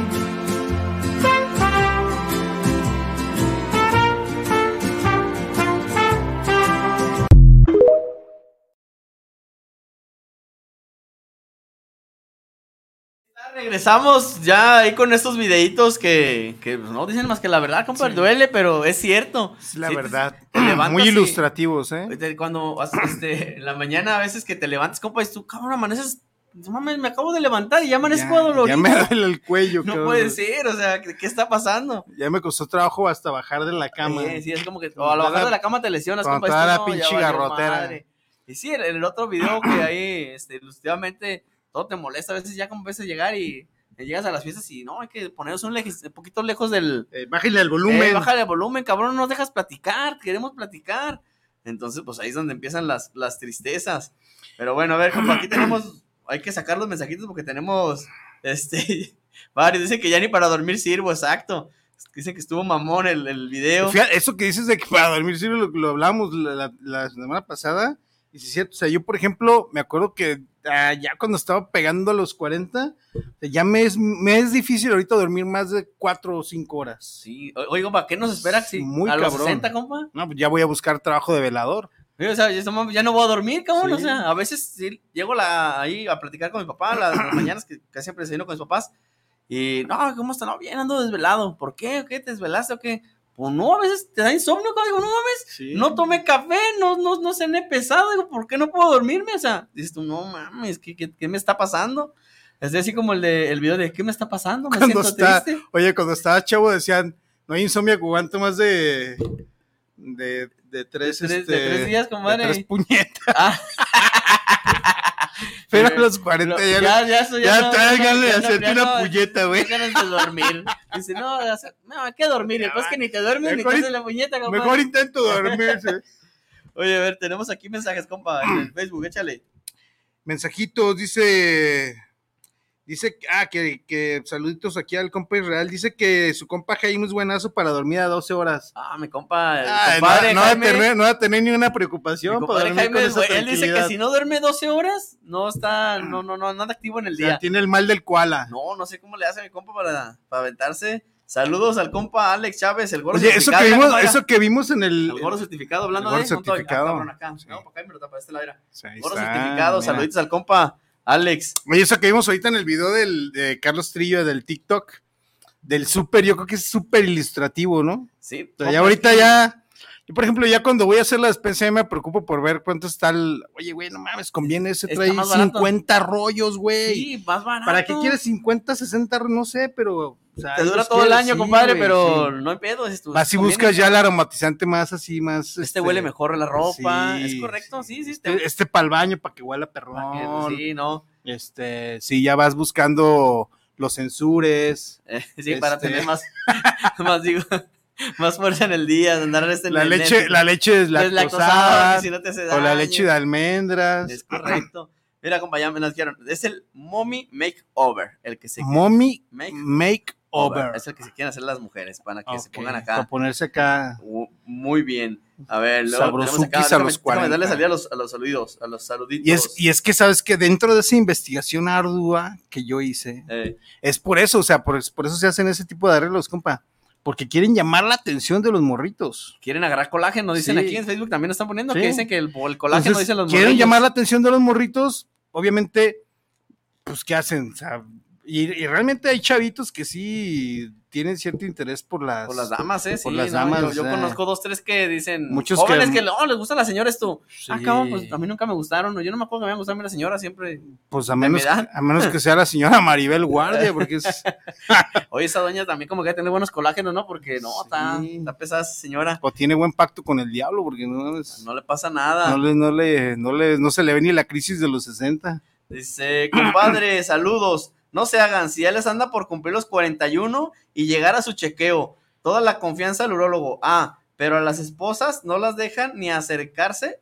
Regresamos ya ahí con estos videitos que, que pues, no dicen más que la verdad, compa, Sí. duele, pero es cierto. Es la Sí, verdad. te Muy ilustrativos, ¿eh? te- Cuando este, en la mañana a veces que te levantas, compa, y tú, cabrón, amaneces no mames, me acabo de levantar y ya amanezco dolorido. ya me duele el cuello. No cabrón. puede ser, o sea, ¿qué, qué está pasando? Ya me costó trabajo hasta bajar de la cama. Sí, sí, es como que o a lo bajar de la cama te lesionas, compa, toda la no, pinche garrotera. Y sí, en el otro video que hay, este, ilustrativamente, todo te molesta a veces ya como a veces llegar y llegas a las fiestas y no, hay que ponernos un, poquito lejos del... bájale el volumen. Eh, bájale el volumen, cabrón, no nos dejas platicar, queremos platicar. Entonces, pues ahí es donde empiezan las, las tristezas. Pero bueno, a ver, compa, aquí tenemos, hay que sacar los mensajitos porque tenemos, este, varios. Dice que ya ni para dormir sirvo, exacto. Dice que estuvo mamón el, el video. Fíjate, eso que dices de que para dormir sí lo, lo hablamos la, la- la semana pasada. Y sí es cierto, o sea, yo por ejemplo, me acuerdo que ah, ya cuando estaba pegando a los 40, o sea, ya me es, me es difícil ahorita dormir más de 4 o 5 horas. Sí, o- oye, compa, ¿qué nos espera? Si Muy a los cabrón. 60, compa. No, pues ya voy a buscar trabajo de velador. Sí, o sea, ya, no voy a dormir, cabrón. Sí. O sea, a veces sí, llego la, ahí a platicar con mi papá las, mañanas que casi siempre desayuno con mis papás. Y, no, ¿cómo está? No, bien, ando desvelado. ¿Por qué? ¿Qué? ¿Te desvelaste o qué? Pues no, a veces te da insomnio. Digo, no mames, no tomé café, no, no, no cené pesado. Digo, ¿por qué no puedo dormirme? O sea, dices tú, no mames, ¿qué, qué, qué me está pasando? Es así como el, de, el video de, ¿qué me está pasando? Me Cuando siento está, triste. oye, cuando estaba chavo decían, no hay insomnio que aguante más de, de, de tres, De tres- de este, tres días, compadre. de tres puñetas. Pero a los 40 ya, ya, ya, eso ya no- no, ya no, hacerte ya una puñeta, güey. ya ganas de dormir. Dice, no, o sea, no, hay que dormir. Después que ni te duermes ni te haces la puñeta, compadre. Mejor intento dormirse. Oye, a ver, tenemos aquí mensajes, compa, en el Facebook, échale. Mensajitos, dice. Dice, ah, que, que saluditos aquí al compa Israel. Dice que su compa Jaime es buenazo para dormir a 12 horas. Ah, mi compa, Ah, compadre no, no va a tener, no va a tener ni una Mi preocupación para compadre Jaime, con él dice que si no duerme 12 horas, no está, no, no, no, nada activo en el O sea, día. tiene el mal del koala. No, no sé cómo le hace mi compa para, para aventarse. Saludos al compa Alex Chávez, el gordo Oye, eso que, certificado, vimos, eso que vimos en el. El gordo certificado, hablando el gordo de junto a- ah, certificado. No, para acá tapa, de este lado era. Gordo está, certificado, mira. saluditos al compa Alex. Oye, eso que vimos ahorita en el video del, de Carlos Trillo del TikTok, del súper, yo creo que es súper ilustrativo, ¿no? Sí. O sea, compa, ya ahorita ya, yo por ejemplo, ya cuando voy a hacer la despensa ya me preocupo por ver cuánto está el, oye, güey, no mames, conviene ese, trae más barato. 50 rollos, güey. Sí, más barato. ¿Para qué quieres 50, 60, no sé, pero... o sea, Te dura todo el año, sí, compadre, güey, pero sí. no hay pedo. Es tu, Vas y conviene. buscas ya el aromatizante más así, más... Este huele mejor la ropa, sí, es correcto, sí, sí. Este, este para el baño, para que huela perrón. que- sí, no. Este, sí, ya vas buscando los censures. Eh, sí, para Este, tener más, más digo, más fuerza en el día, andar este La leche, la leche deslactosada. que si no te hace o la leche de almendras. Es correcto. Mira, compa, ya me las quiero. Es el Mommy Makeover, el que se Mommy Make- Make Over. Es el que se quieren hacer las mujeres para que se pongan Para acá. ponerse acá. Muy bien. A ver, luego acá. a los déjame 40. darle salida a los, a los saluditos, a los saluditos. Y es, y es que sabes que dentro de esa investigación ardua que yo hice, Eh, es por eso, o sea, por, por eso se hacen ese tipo de arreglos, compa. Porque quieren llamar la atención de los morritos. quieren agarrar colágeno, dicen Sí. aquí en Facebook también lo están poniendo, Sí. que dicen que el, el colágeno Entonces, dicen los quieren morrillos. llamar la atención de los morritos, obviamente, pues, ¿qué hacen? O sea, y, y realmente hay chavitos que sí tienen cierto interés por las, Por las damas, ¿eh? Sí, por las no, damas. yo, conozco dos, tres que dicen. Muchos jóvenes que- que, no, les gusta la señora esto. Ah, Sí. cabrón, pues a mí nunca me gustaron. Yo no me acuerdo que me gustado a mí la señora, siempre. Pues a menos, a menos que sea la señora Maribel Guardia, porque es, Oye, esa doña también como que tener buenos colágenos, ¿no? Porque no, está, está pesada esa señora. o tiene buen pacto con el diablo, porque no, es- No le pasa nada. no, le, no, le, no, le, no se le ve ni la crisis de los 60. Dice, compadre, saludos. No se hagan, si ya les anda por cumplir los 41 y llegar a su chequeo. Toda la confianza al urólogo. Ah, pero a las esposas no las dejan ni acercarse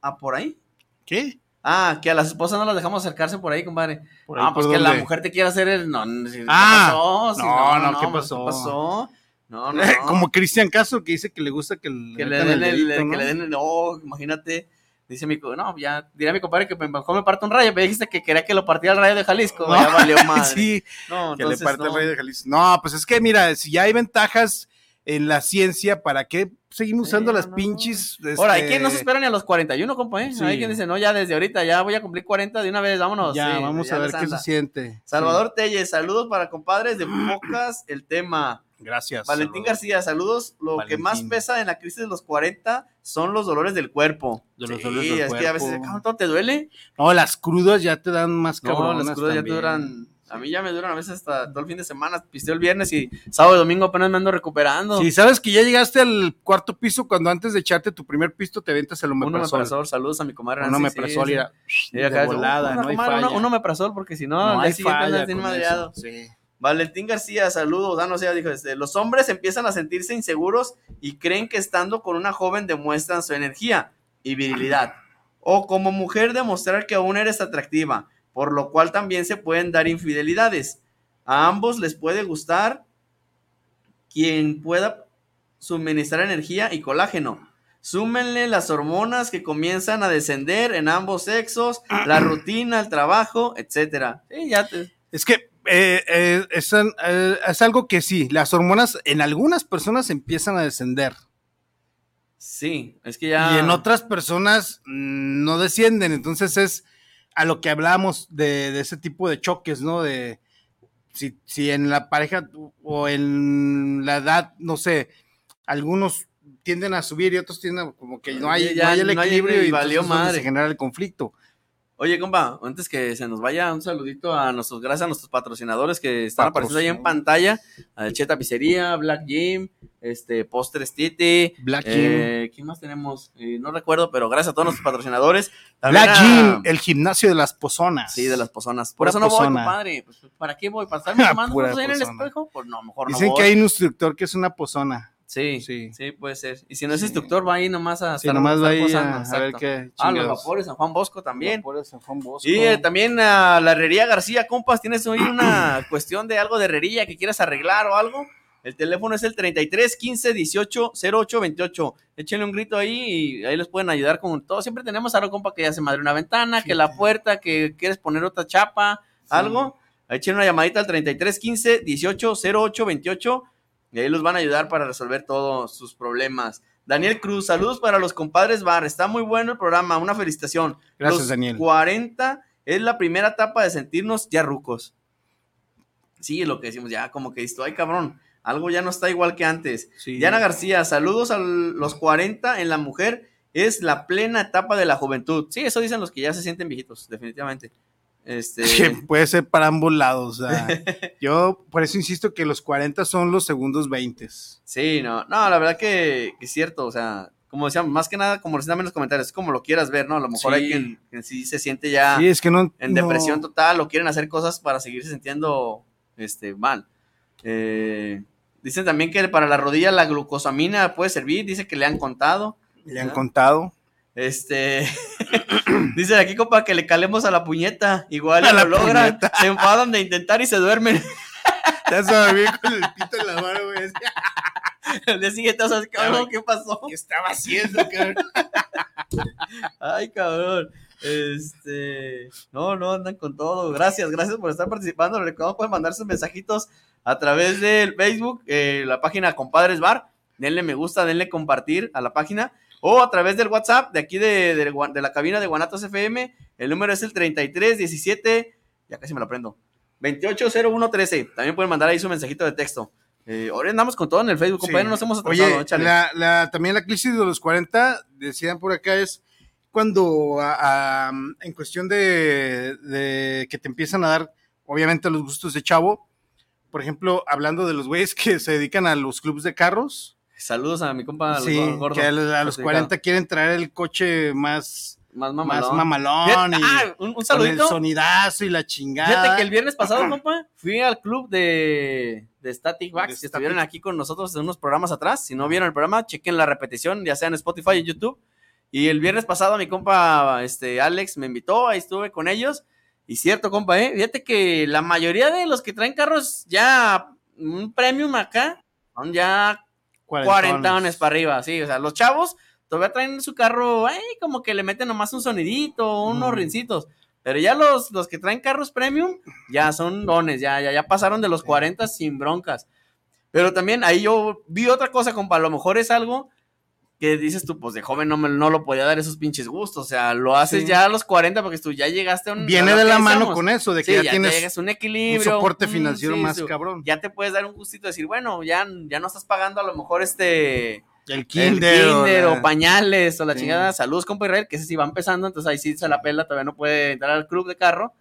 a por ahí. ¿Qué? Ah, que a las esposas no las dejamos acercarse por ahí, compadre. ¿Por ahí ah, pues que la mujer te quiere hacer el. No, no, sí, ¿qué Ah, pasó? Sí, no, no, ¿qué pasó? ¿Qué pasó? No, no, no. Como Cristian Castro que dice que le gusta que le, que le den el, dedito, que ¿no? le den el, no, imagínate, dice mi, no, ya, dirá mi compadre que mejor me parte un rayo, me dijiste que quería que lo partiera el rayo de Jalisco, No, ya valió madre. sí, no, que le parte el no. rey de Jalisco. No, pues es que mira, si ya hay ventajas en la ciencia, ¿para qué seguimos usando las pinches? Ahora, hay este, quien no se espera ni a los 41, compa, ¿eh? Sí. Hay quien dice, no, ya desde ahorita, ya voy a cumplir 40 de una vez, vámonos. Ya, Sí, vamos ya a ver qué se siente. Salvador Telles, saludos para compadres de Pocas, el tema. Gracias. Valentín García, saludos. Lo que más pesa en la crisis de los 40 son los dolores del cuerpo. De los Sí, dolores del es que a veces, cabrón, ¿todo te duele? No, las crudas ya te dan más No, cabronas las crudas ya te duran. A mí ya me duran a veces hasta todo el fin de semana. Pisteo el viernes y sábado y domingo apenas me ando recuperando. Si sabes que ya llegaste al cuarto piso cuando antes de echarte tu primer pisto te ventas el Uno omeprazol. omeprazol, saludos a mi comadre. Un Nancy, omeprazol, sí, sí. de acá, volada, una no hay comadre, uno- falla. Un omeprazol, porque si no, No al hay siguiente falla andas bien con madreado. sí. Valentín García, saludos. Ah, no sé, dijo, este, los hombres empiezan a sentirse inseguros y creen que estando con una joven demuestran su energía y virilidad. O como mujer demostrar que aún eres atractiva, por lo cual también se pueden dar infidelidades. A ambos les puede gustar quien pueda suministrar energía y colágeno. Súmenle las hormonas que comienzan a descender en ambos sexos, la rutina, el trabajo, etcétera. Sí, ya te- Es que eh, eh, es, eh, es algo que sí, las hormonas en algunas personas empiezan a descender Sí, es que ya. y en otras personas mm, no descienden. Entonces es a lo que hablamos de, de ese tipo de choques, ¿no? De si, si en la pareja o en la edad, no sé, algunos tienden a subir y otros tienden a- como que no hay, Ya no hay el no hay- equilibrio y y, valió madre. se genera el conflicto. Oye, compa, antes que se nos vaya, un saludito a nuestros, gracias a nuestros patrocinadores que están apareciendo ahí en pantalla, a Cheta Pizzería, Black Gym, este, Postres Titi, Black eh, ¿quién más tenemos? Eh, no recuerdo, pero gracias a todos nuestros patrocinadores. También Black a- Gym, el gimnasio de las pozonas. Sí, de las pozonas. Por Pura eso no voy, compadre. Pues, ¿Para qué voy? ¿Para estarme tomando ahí en el espejo? Pues no, mejor no Dicen voy. que hay un instructor que es una pozona. Sí, sí, puede ser. Y si no es instructor, va ahí nomás a Sí, estar, nomás va ahí a- posando, a ver qué Ah, los vapores San Juan Bosco también. Vapores San Juan Bosco. Y eh, también a la herrería García, compas, tienes hoy una cuestión de algo de herrería que quieras arreglar o algo. El teléfono es el 33 15 18 08 28. Échenle un grito ahí y ahí les pueden ayudar con todo. Siempre tenemos algo, compa, que ya se madre una ventana, que la puerta, que quieres poner otra chapa, algo. Echen una llamadita al 33 15 18 08 28 y ahí los van a ayudar para resolver todos sus problemas. Daniel Cruz, saludos para los compadres Bar. Está muy bueno el programa. Una felicitación. Gracias, Los Daniel. 40 es la primera etapa de sentirnos ya rucos. Sí, es lo que decimos, ya como que esto, ay cabrón, algo ya no está igual que antes. Diana García, saludos a los 40 en la mujer, es la plena etapa de la juventud. Sí, eso dicen los que ya se sienten viejitos, definitivamente. Este, Que puede ser para ambos lados. o sea, yo por eso insisto que los 40 son los segundos 20. Sí, no, no, la verdad que, que es cierto, o sea, como decíamos, más que nada, como decían en los comentarios, es como lo quieras ver, ¿no? A lo mejor Sí. hay quien, quien sí se siente ya Sí, es que no- en no. depresión total o quieren hacer cosas para seguirse sintiendo este, mal. Eh, dicen también que para la rodilla la glucosamina puede servir, dice que le han contado. Le han contado. Este, dice aquí, compa, que le calemos a la puñeta. Igual A y la lo logran. puñeta. Se enfadan de intentar y se duermen. A dormir con el pito en la mano, güey. El día siguiente, ¿sabes cabrón? ¿Qué pasó? ¿Qué estaba haciendo, cabrón? Ay, cabrón. Este, no, no andan con todo. Gracias, gracias por estar participando. Les recuerdo pueden mandar sus mensajitos a través del Facebook, eh, la página Compadres Bar. Denle me gusta, denle compartir a la página. O a través del WhatsApp de aquí de, de, la cabina de Guanatos FM. El número es el 3317, ya casi me lo aprendo. 280113. También pueden mandar ahí su mensajito de texto. Eh, ahora andamos con todo en el Facebook, Sí. compañero. Nos hemos atrasado. Oye, la, la- también la crisis de los 40, decían por acá, es cuando a- a, en cuestión de, de que te empiezan a dar, obviamente, los gustos de chavo. Por ejemplo, hablando de los güeyes que se dedican a los clubs de carros. Saludos a mi compa Sí, gordo. que a, los- a los Certificado. 40 quieren traer el coche más, Más más mamalón. mamalón. Fíjate- y ah, un- un con el sonidazo y la chingada. Fíjate que el viernes pasado, compa, fui al club de, de Static Backs, De que estuvieron aquí con nosotros en unos programas atrás. Si no vieron el programa, chequen la repetición, ya sea en Spotify y YouTube. Y el viernes pasado mi compa este, Alex me invitó, ahí estuve con ellos. Y cierto, compa, ¿eh? fíjate que la mayoría de los que traen carros ya un premium acá son ya Cuarentones. para arriba, sí. O sea, los chavos todavía traen su carro, como que le meten nomás un sonidito, unos Mm. rincitos. Pero ya los, los que traen carros premium, ya son dones, ya, ya, ya pasaron de los 40 sin broncas. Pero también ahí yo vi otra cosa, compa, a lo mejor es algo que dices tú, pues de joven no, me, no lo podía dar esos pinches gustos. O sea, lo haces Sí. ya a los 40 porque tú ya llegaste a un. Viene de la mano decíamos. con eso, de que Sí, ya tienes un equilibrio. un soporte mm, financiero sí, más su- cabrón. Ya te puedes dar un gustito de decir, bueno, ya, ya no estás pagando a lo mejor este. El kinder, el o kinder o, la- pañales o la chingada. Saludos, compa Israel, que ese sí va empezando, entonces ahí sí se la pela, todavía no puede entrar al club de carro.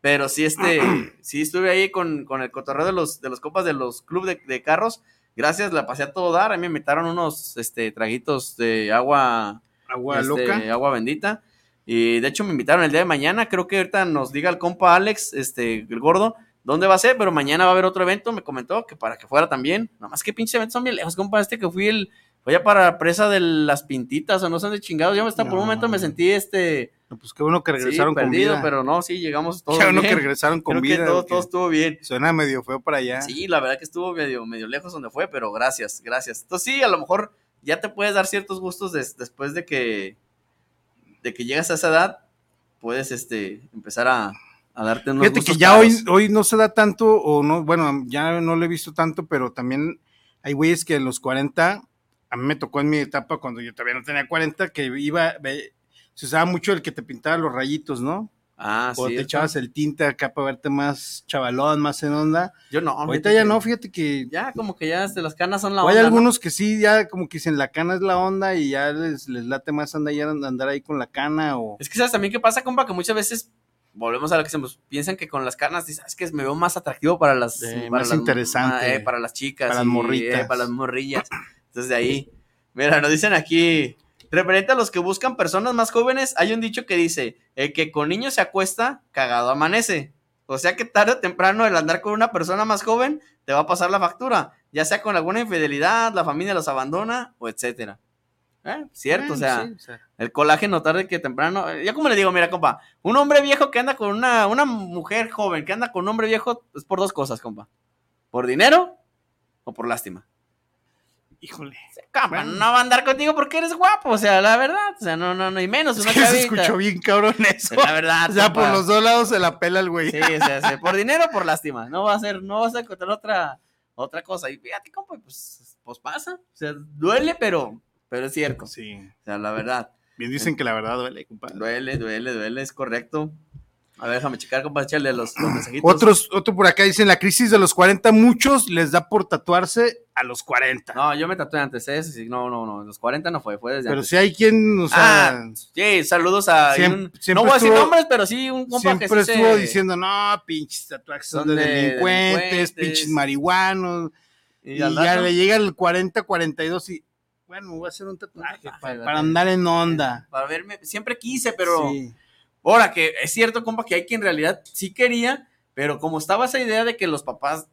Pero sí, este, sí estuve ahí con, con el cotorreo de los, de los compas de los club de, de carros. Gracias, la pasé a todo dar. A mí me invitaron unos este, traguitos de agua. Agua este, loca. Agua bendita. Y de hecho me invitaron el día de mañana. Creo que ahorita nos diga el compa Alex, este, el gordo, dónde va a ser. Pero mañana va a haber otro evento. Me comentó que para que fuera también. Nada más que pinches eventos son bien lejos, compa. Este que fui el. Fue allá para la presa de las pintitas o no son de chingados. Yo hasta por un momento me sentí este. Pues qué bueno que sí, regresaron con vida. pero no, sí, llegamos todos Qué bueno bien. que regresaron con Creo que vida. todo, todo estuvo bien. Suena medio feo para allá. Sí, la verdad que estuvo medio, medio lejos donde fue, pero gracias, gracias. Entonces sí, a lo mejor ya te puedes dar ciertos gustos des- después de que, de que llegas a esa edad, puedes este, empezar a, a darte unos Fíjate que gustos ya caros. hoy, hoy no se da tanto, o no, bueno, ya no lo he visto tanto, pero también hay güeyes que en los 40, a mí me tocó en mi etapa cuando yo todavía no tenía 40, que iba, ve- se usaba mucho el que te pintaba los rayitos, ¿no? Ah, o sí, te eso. echabas el tinte acá para verte más chavalón, más en onda. Yo no. Ahorita ya que- no, fíjate que Ya, como que ya las canas son la o hay onda, ¿no? algunos que sí, ya como que dicen la cana es la onda y ya les, les late más andar, ya andar ahí con la cana o... Es que sabes también qué pasa, compa, que muchas veces volvemos a lo que decimos, piensan que con las canas, dices, "Ah, es que me veo más atractivo para las, Eh, para más las- interesante. ah, eh, para las chicas, Para las y, morritas. eh, para las morrillas. Entonces de ahí, mira, nos dicen aquí, referente a los que buscan personas más jóvenes, hay un dicho que dice, el que con niños se acuesta, cagado amanece. O sea que tarde o temprano el andar con una persona más joven te va a pasar la factura, ya sea con alguna infidelidad, la familia los abandona o etcétera. ¿Eh? Cierto, o Bueno, sea, sí, o sea. el colágeno tarde que temprano. eh, Ya como le digo, mira, compa, un hombre viejo que anda con una, una mujer joven que anda con un hombre viejo es por dos cosas, compa. ¿Por dinero o por lástima? Híjole. Compa, no va a andar contigo porque eres guapo, o sea, la verdad. O sea, no, no, no, y menos Es una que se escuchó bien cabrón eso. La verdad. O sea, por compa. los dos lados se la pela el güey. Sí, o sea, sí, por dinero por lástima. No va a ser, no vas a encontrar otra, otra cosa. Y fíjate, compa, pues, pues pasa. O sea, duele, pero, pero es cierto. Sí. O sea, la verdad. Bien dicen que la verdad duele, compadre. Duele, duele, duele, es correcto. A ver, déjame checar, compa, echarle los, los mensajitos. Otros, otro por acá dicen, la crisis de los 40, muchos les da por tatuarse a los 40. No, yo me tatué antes, ¿eh? Sí, no, no, no, los 40 no fue, fue desde Pero antes. si hay quien, o sea, Ah, sí, saludos a... Siempre- un- siempre no voy a decir nombres, pero sí un compa siempre que sí estuvo se- diciendo, no, pinches tatuajes son de, de delincuentes, delincuentes". pinches marihuanos. Y ya le llega el 40, 42 y, bueno, voy a hacer un tatuaje para, para andar en onda. Para verme, siempre quise, pero... Sí. Ahora que es cierto, compa, que hay quien en realidad sí quería, pero como estaba esa idea de que los papás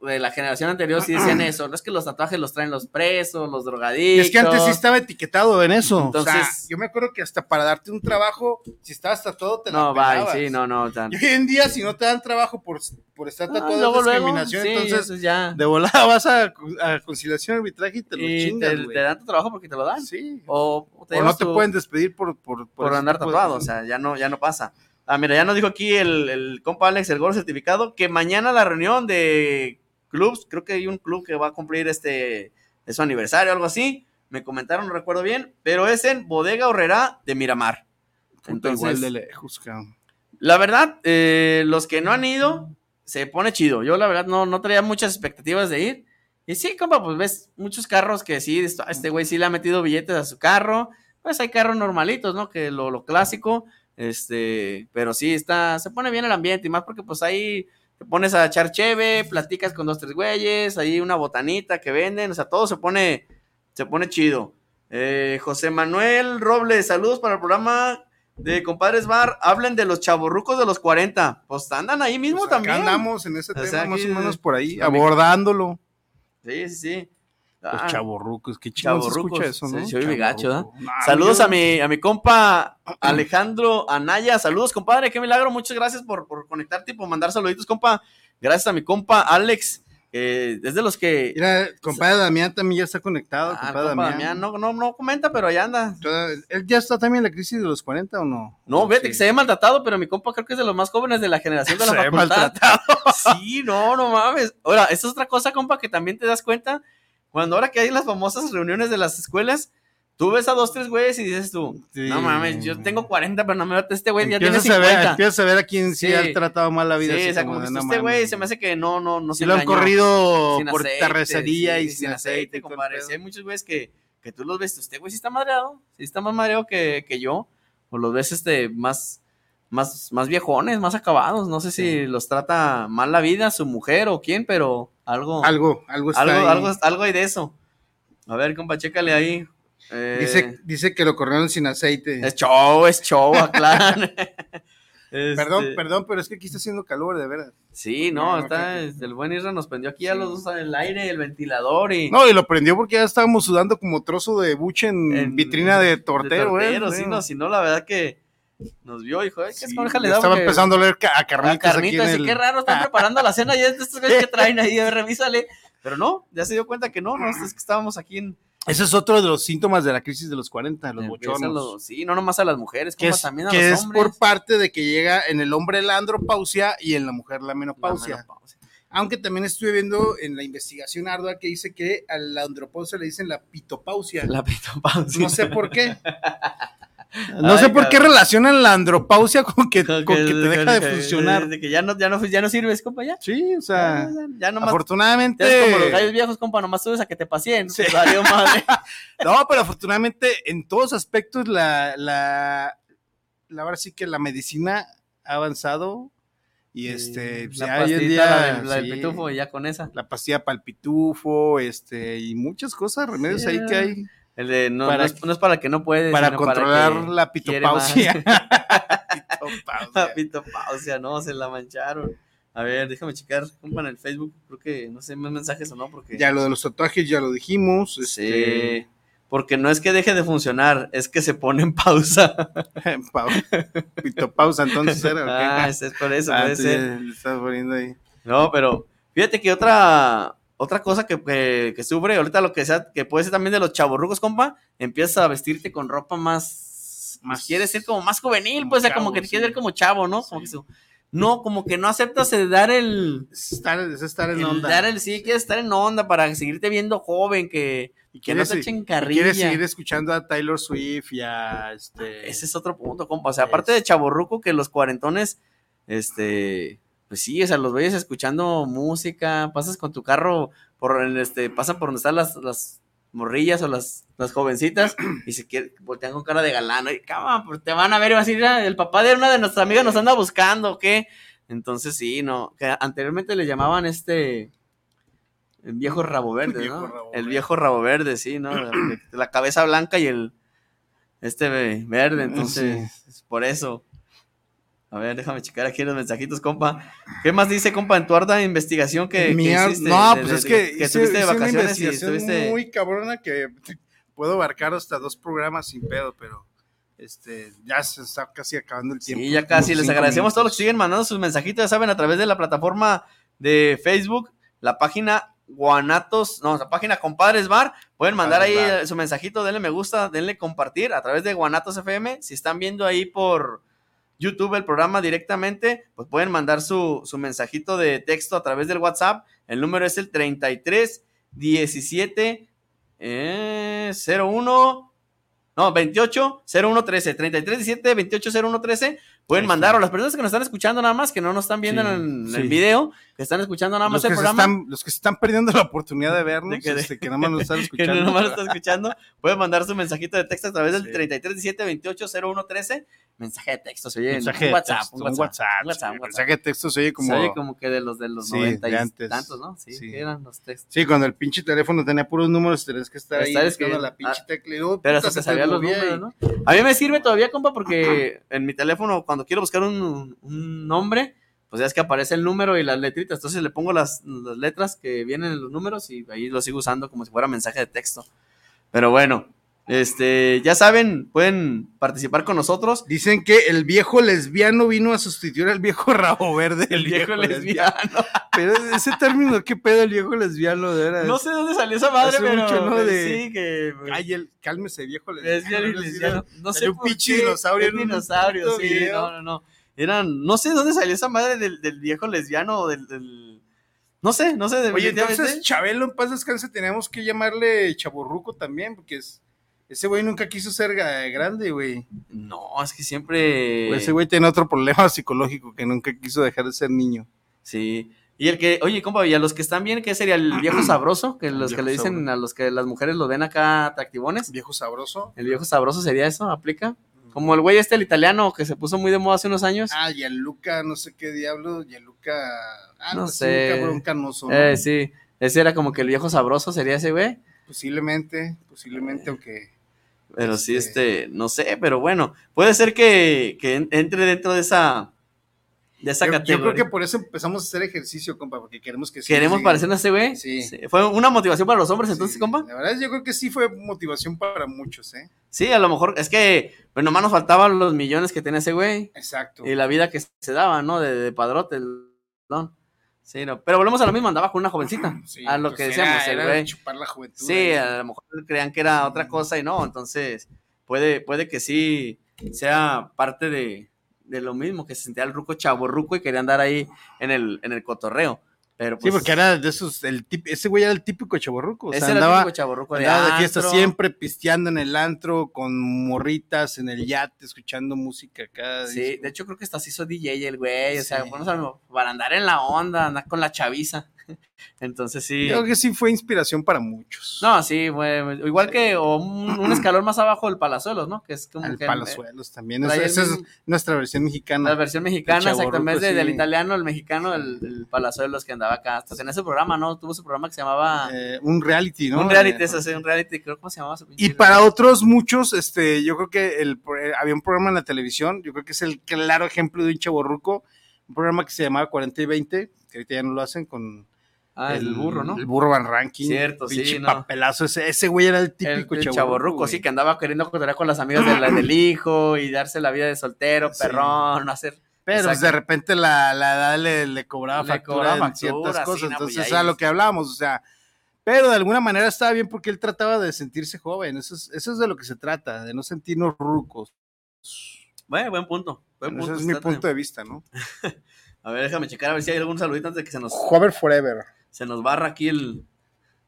de la generación anterior sí decían eso, no es que los tatuajes los traen los presos, los Y drogadictos. es que antes sí estaba etiquetado en eso. Entonces- o sea, yo me acuerdo que hasta para darte un trabajo, si estabas tatuado, te la No, bye, pelabas. sí, no, no. tan- Y hoy en día, si no te dan trabajo por, por estar Ah, tatuado, luego, es luego, discriminación. sí, entonces, ya. de volada vas a, a conciliación arbitraje y te lo y chingas, te, dan tu trabajo porque te lo dan. Sí. O, o te O no te pueden despedir por, por, por andar de tatuado, o sea, ya no, ya no pasa. Ah, mira, ya nos dijo aquí el, el compa Alex, el gordo certificado, que mañana la reunión de clubs, creo que hay un club que va a cumplir este, es su aniversario algo así, me comentaron, no recuerdo bien, pero es en Bodega Horrera de Miramar. Entonces, igual de lejos, cabrón. la verdad, eh, los que no han ido, se pone chido. Yo la verdad no, no traía muchas expectativas de ir. Y sí, compa, pues ves muchos carros que sí, este güey sí le ha metido billetes a su carro. Pues hay carros normalitos, ¿no? Que lo, lo clásico. Este, pero sí está, se pone bien el ambiente y más porque pues ahí te pones a echar cheve, platicas con dos, tres güeyes, ahí una botanita que venden, o sea, todo se pone, se pone chido. Eh, José Manuel Robles, saludos para el programa de Compadres Bar. Hablen de los chavorrucos de los 40. Pues andan ahí mismo Pues acá también. andamos en ese O tema, sea, más o menos por ahí, abordándolo. Sí, sí, sí. Los Ah, chavorrucos, qué chido escucha eso, ¿no? Sí, se oye gacho. No, Saludos a mi, a mi compa Alejandro Anaya. Saludos, compadre. Qué milagro. Muchas gracias por, por conectarte y por mandar saluditos, compa. Gracias a mi compa Alex. eh, es de los que. Mira, compadre Damián también ya está conectado, Ah, compadre compa Damián. Damián, no, no, no comenta, pero allá anda. ¿Él ya está también en la crisis de los 40 o no? No, vete, que se ve maltratado, pero mi compa creo que es de los más jóvenes de la generación de la Se ve facultad. Sí, no, no mames. Ahora, esa es otra cosa, compa, que también te das cuenta. Cuando ahora que hay las famosas reuniones de las escuelas, Tú ves a dos, tres güeyes y dices tú, Sí. no mames, yo tengo 40, pero no me mata este güey, ya tiene Empiezas a, ver, 50. empiezas a ver a quién sí, Sí. ha tratado mal la vida. Sí, así o sea, como que de, no este güey se me hace que no, no, no se lo han corrido Sin por aceite, terracería sí, y sin aceite y compadre. Sí, hay muchos güeyes que, que tú los ves, este güey sí está madreado, sí está más madreado que, que yo, o los ves este más, más, más viejones, más acabados, no sé si los trata mal la vida, su mujer o quién, pero algo, Algo, algo está algo, ahí. algo, algo hay de eso. A ver, compa, chécale ahí. Eh, Dice, dice que lo corrieron sin aceite. Es show, es show, aclaran. Perdón, Este, perdón, pero es que aquí está haciendo calor, de veras. Sí, no, está, este, el buen Isra nos prendió aquí a los dos el aire, el ventilador y... No, y lo prendió porque ya estábamos sudando como trozo de buche en, vitrina de tortero, güey. tortero, sí, no, si no, la verdad que nos vio, hijo, ay, qué esponja le ya da, estaba empezando a ca- a a carnitas, aquí en carnitas, el- qué raro, están preparando la cena y es de estos güeyes que traen ahí, a revísale. Pero no, ya se dio cuenta que no, no, es que estábamos aquí en... Ese es otro de los síntomas de la crisis de los 40, los los- sí, no nomás a las mujeres, que es, también a que los es hombres. por parte de que llega en el hombre la andropausia y en la mujer la menopausia. menopausia. Aunque también estuve viendo en la investigación ardua que dice que a la andropausia le dicen la pitopausia. La pitopausia. No sé por qué. No sé por qué relacionan la andropausia con que, con que te deja de que- funcionar. De que ya no, ya no, ya no sirves, compa, ya. Sí, o sea, Ya, ya nomás- afortunadamente. Ya es como los gallos viejos, compa, nomás subes a que te paseen. Madre. No, pero afortunadamente en todos aspectos la, la, la ahora sí que la medicina ha avanzado y este pues, la ya hoy en pastita, día, la del sí, pitufo, y ya con esa. la pastilla para el pitufo, este y muchas cosas, remedios ahí que hay El de no, Para no, es, no es para que no puedes. para controlar que la más. pitopausia. La pitopausia, no, se la mancharon. A ver, déjame checar, en el Facebook, creo que no sé más mensajes o no, porque... ya lo de los tatuajes ya lo dijimos, Sí, este, porque no es que deje de funcionar, es que se pone en pausa. pau- pitopausa entonces era. Ah, es, por eso, Ah, puede ser. le estás poniendo ahí. No, pero fíjate que otra otra cosa que, que, que sufre, ahorita lo que sea, que puede ser también de los chavorrucos, compa, empiezas a vestirte con ropa más, más quieres ser como más juvenil, pues, o sea, como que te sí. quieres ver como chavo, ¿no? Como que su- no, como que no aceptas el dar el, Estar, es estar en el onda. dar el sí, quieres estar en onda para seguirte viendo joven, que, que no te echen y carrilla. Quieres seguir escuchando a Taylor Swift y a este. Ese es otro punto, compa. O sea, aparte de chaborruco, que los cuarentones, este, pues sí, o sea, los vayas escuchando música, pasas con tu carro, por el, este, pasan por donde están las, las morrillas o las, las jovencitas y se quieren, voltean con cara de galán, y cama, pues te van a ver y van a decir, "Ah, el papá de una de nuestras amigas nos anda buscando, ¿o ¿qué? Entonces sí, no, que anteriormente le llamaban este, el viejo rabo verde, viejo ¿no? rabo el viejo rabo verde, sí, ¿no? La, la cabeza blanca y el, este ve- verde, entonces, es por eso. A ver, déjame checar aquí los mensajitos, compa. ¿Qué más dice, compa, en tu arda investigación que, Mi que ar- hiciste? no, de- pues de- es que, que hice- estuviste de una vacaciones y estuviste... muy cabrona que puedo abarcar hasta dos programas sin pedo, pero este ya se está casi acabando el tiempo. Sí, ya casi. Les agradecemos a todos los que siguen mandando sus mensajitos, ya saben, a través de la plataforma de Facebook, la página Guanatos, no, la página Compadres Bar. Pueden mandar ahí Bar. su mensajito, denle me gusta, denle compartir a través de Guanatos FM. Si están viendo ahí por YouTube el programa directamente, pues pueden mandar su, su mensajito de texto a través del WhatsApp. El número es el 33 17 eh, 01 no, 28 01 13, 33 17 28 01 13. Pueden mandar, o las personas que nos están escuchando nada más, que no nos están viendo Sí, en, el- sí. video, que están escuchando nada más Los el que, programa. están, los que se están perdiendo la oportunidad de vernos, De que- este, que nada más nos están que escuchando. no nomás lo están escuchando, pueden mandar su mensajito de texto a través del 33 17 28 01 13. Mensaje de texto, se oye en Mensaje de WhatsApp, texto, un un WhatsApp, WhatsApp, un WhatsApp, sí, un mensaje de texto se oye como- Se oye como que de los de los Sí, 90 y antes. tantos, ¿no? Sí, Sí. que eran los textos. Sí, cuando el pinche teléfono tenía puros números, tenías que estar ahí buscando la pinche Ah, tecla. luego, Pero hasta se sabían los números, ¿no? A mí me sirve todavía, compa, porque en mi teléfono, cuando quiero buscar un, nombre, pues ya es que aparece el número y las letritas. Entonces le pongo las, las letras que vienen en los números y ahí lo sigo usando como si fuera mensaje de texto. Pero bueno, este, ya saben, pueden participar con nosotros. Dicen que el viejo lesbiano vino a sustituir al viejo rabo verde. El viejo lesbiano. Pero ese término, ¿qué pedo el viejo lesbiano? De? No sé dónde salió esa madre, Hace pero mucho, ¿no? pues, De- sí, que... Ay, el, cálmese, viejo Lesbiano lesbiano. No sé Salió un por pinche qué. dinosaurio Un dinosaurio, sí, video. no, no, no. Eran, no sé dónde salió esa madre del, del viejo lesbiano o del, del- No sé, no sé. Oye, entonces, Chabelo en paz descanse, tenemos que llamarle chaborruco también, porque es Ese güey nunca quiso ser grande, güey. No, es que siempre. Pues ese güey tiene otro problema psicológico que nunca quiso dejar de ser niño. Sí. Y el que, oye, compa, y a los que están bien, ¿qué sería el viejo sabroso? Que los que le dicen sabroso. a los que las mujeres lo ven acá atractivones. Viejo sabroso. El viejo sabroso sería eso, aplica. Como el güey este, el italiano, que se puso muy de moda hace unos años. Ah, Gianluca, no sé qué diablo, Gianluca. Ah, no pues, sé. Un cabrón canoso, ¿no? Eh, sí. Ese era como que el viejo sabroso sería ese güey. Posiblemente, posiblemente, aunque. Pero sí, este, no sé, pero bueno, puede ser que, que en- entre dentro de esa, de esa Yo, yo categoría. creo que por eso empezamos a hacer ejercicio, compa, porque queremos que sí ¿Queremos siga. parecernos a ese güey? Sí. ¿Fue una motivación para los hombres entonces, compa? La verdad, es, yo creo que sí fue motivación para muchos, ¿eh? Sí, a lo mejor, es que, pues nomás nos faltaban los millones que tenía ese güey. Exacto. Y la vida que se daba, ¿no? De, de padrote, el don. Sí, no. Pero volvemos a lo mismo, andaba con una jovencita. Sí, a lo pues que era- decíamos, el güey. chupar la juventud. Sí, ahí. a lo mejor creían que era otra cosa y no, entonces puede, puede que sí sea parte de, de lo mismo, que se sentía el ruco chavo ruco y quería andar ahí en el, en el cotorreo. Pero Sí, pues, porque era de esos, el tip- ese güey era el típico chaborruco. O sea, Ese era el andaba, típico chavorruco de andaba de fiesta siempre pisteando en el antro, con morritas en el yate, escuchando música acá. Sí, de hecho creo que hasta se hizo DJ el güey, o sea, Sí. bueno, para andar en la onda, andar con la chaviza. Entonces sí. Creo que sí fue inspiración para muchos. No, sí, fue igual que o un, un escalón más abajo el Palazuelos, ¿no? Que es como El que Palazuelos también. Esa, es nuestra versión mexicana. La versión mexicana, exactamente, de- del sí. italiano, el mexicano, el, el Palazuelos que andaba acá. Hasta tenía su programa, ¿no? Tuvo su programa que se llamaba... Eh, un reality, ¿no? Un reality, Eh, eso sí, un reality, creo cómo se llamaba. Y para otros muchos, este, yo creo que el, eh, había un programa en la televisión, yo creo que es el claro ejemplo de un chaborruco, un programa que se llamaba 40 y 20, que ahorita ya no lo hacen con Ah, el burro, ¿no? El burro Van Ranking. Cierto, sí, pinche no. papelazo, ese, ese güey era el El, típico el chaborruco. chavorruco, güey. sí, que andaba queriendo cotorrear con las amigas de la- del hijo y darse la vida de soltero, Sí. perrón, no hacer... Pero pues, de repente la, la edad le, le cobraba Le factura cobraba en ciertas factura, sí, cosas, no, pues, entonces ahí- lo que hablábamos, o sea, pero de alguna manera estaba bien porque él trataba de sentirse joven, eso es, eso es de lo que se trata, de no sentirnos rucos. Bueno, buen punto. Buen Bueno, ese punto, es mi punto de vista, ¿no? A ver, déjame checar a ver si hay algún saludito antes de que se nos, Hover Forever. Se nos barra aquí el,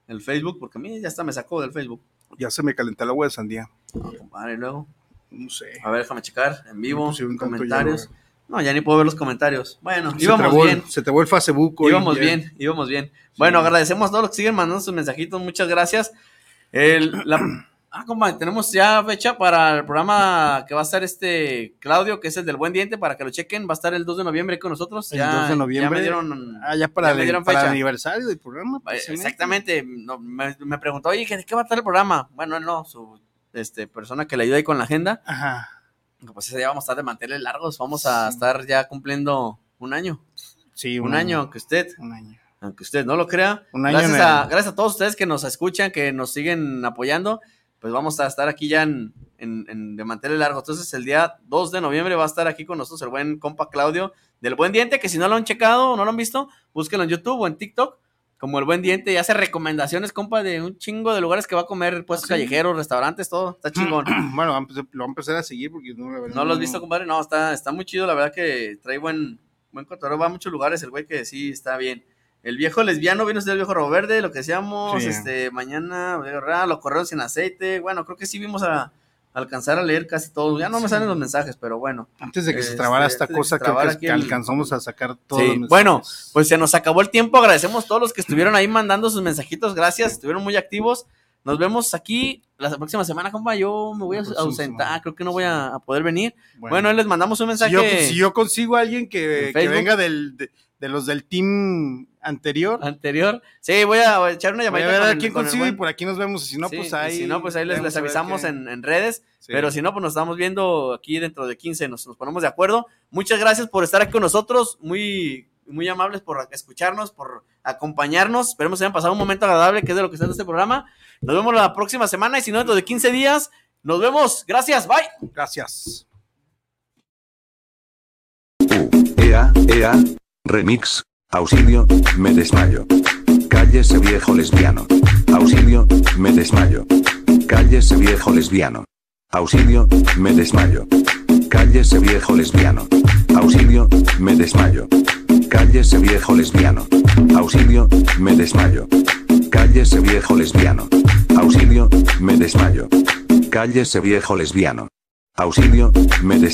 el Facebook, porque a mí ya hasta me sacó del Facebook. Ya se me calentó el agua de sandía. Y luego. No sé. A ver, déjame checar en vivo, comentarios. hielo, No, ya ni puedo ver los comentarios. Bueno, Se íbamos trabó bien. Se te el Facebook. Íbamos ya. bien, íbamos bien. Bueno, agradecemos a todos los que siguen mandando sus mensajitos, muchas gracias. El, la- ah, compa, tenemos ya fecha para el programa que va a estar este Claudio, que es el del Buen Diente, para que lo chequen. Va a estar el 2 de noviembre con nosotros. El ya, 2 de noviembre. Ya me dieron, Ah, ya para, ya me el, para el aniversario del programa. Precisamente. Exactamente. No, me, me preguntó, oye, ¿de qué va a estar el programa? Bueno, él no, su este, persona que le ayuda ahí con la agenda. Ajá. Pues ese día vamos a estar de manteles largos. Vamos a estar ya cumpliendo un año. Sí, un, año, aunque usted. Un año. Aunque usted no lo crea. Un año gracias, a, gracias a todos ustedes que nos escuchan, que nos siguen apoyando. Pues vamos a estar aquí ya en, en- en- de manteles largos. Entonces, el día 2 de noviembre va a estar aquí con nosotros el buen compa Claudio del Buen Diente, que si no lo han checado o no lo han visto, búsquenlo en YouTube o en TikTok. Como el Buen Diente y hace recomendaciones, compa, de un chingo de lugares que va a comer, puestos ¿Ah, sí? callejeros, rempezar, todo. Está chingón. bueno, va lo voy a empezar a seguir porque no, la verdad, ¿No lo has visto, compadre? No, está, está muy chido, la verdad que trae buen, buen cotorreo, va a muchos lugares, el güey que sí está bien. El viejo lesbiano, vino usted el viejo Robo Verde, lo que decíamos, Sí. este, mañana, lo corrieron sin aceite, bueno, creo que sí vimos a, alcanzar a leer casi todos, ya no me salen los mensajes, pero bueno. Antes de que se Este, trabara esta que cosa, se creo que, que el- alcanzamos a sacar todo. Sí, bueno, pues se nos acabó el tiempo. Agradecemos a todos los que estuvieron ahí mandando sus mensajitos. Gracias, estuvieron muy activos. Nos vemos aquí la próxima semana, compa. Yo me voy a ausentar, creo que no voy a, a poder venir. Bueno. Bueno, les mandamos un mensaje. Si yo, si yo consigo a alguien que, venga del, de, de los del team anterior, anterior, sí, voy a echar una voy a llamadita ver a el- quién consigo y por aquí nos vemos. Si no, Sí, pues ahí. Si no, pues ahí les, avisamos en, en redes. Sí. Pero si no, pues nos estamos viendo aquí dentro de 15. Nos, nos ponemos de acuerdo. Muchas gracias por estar aquí con nosotros. Muy, muy amables por escucharnos, por acompañarnos. Esperemos que hayan pasado un momento agradable, que es de lo que está en este programa. Nos vemos la próxima semana. Y si no, dentro de 15 días, nos vemos. Gracias. Bye. Gracias. Ea, ea, remix, auxilio, me desmayo. Cállese viejo lesbiano. Auxilio, me desmayo. Cállese viejo lesbiano. Auxilio, me desmayo. Cállese viejo lesbiano. Auxilio, me desmayo. Cállese viejo lesbiano. Auxilio, me desmayo. Cállese viejo lesbiano. Auxilio, me desmayo. Cállese viejo lesbiano. Auxilio, me des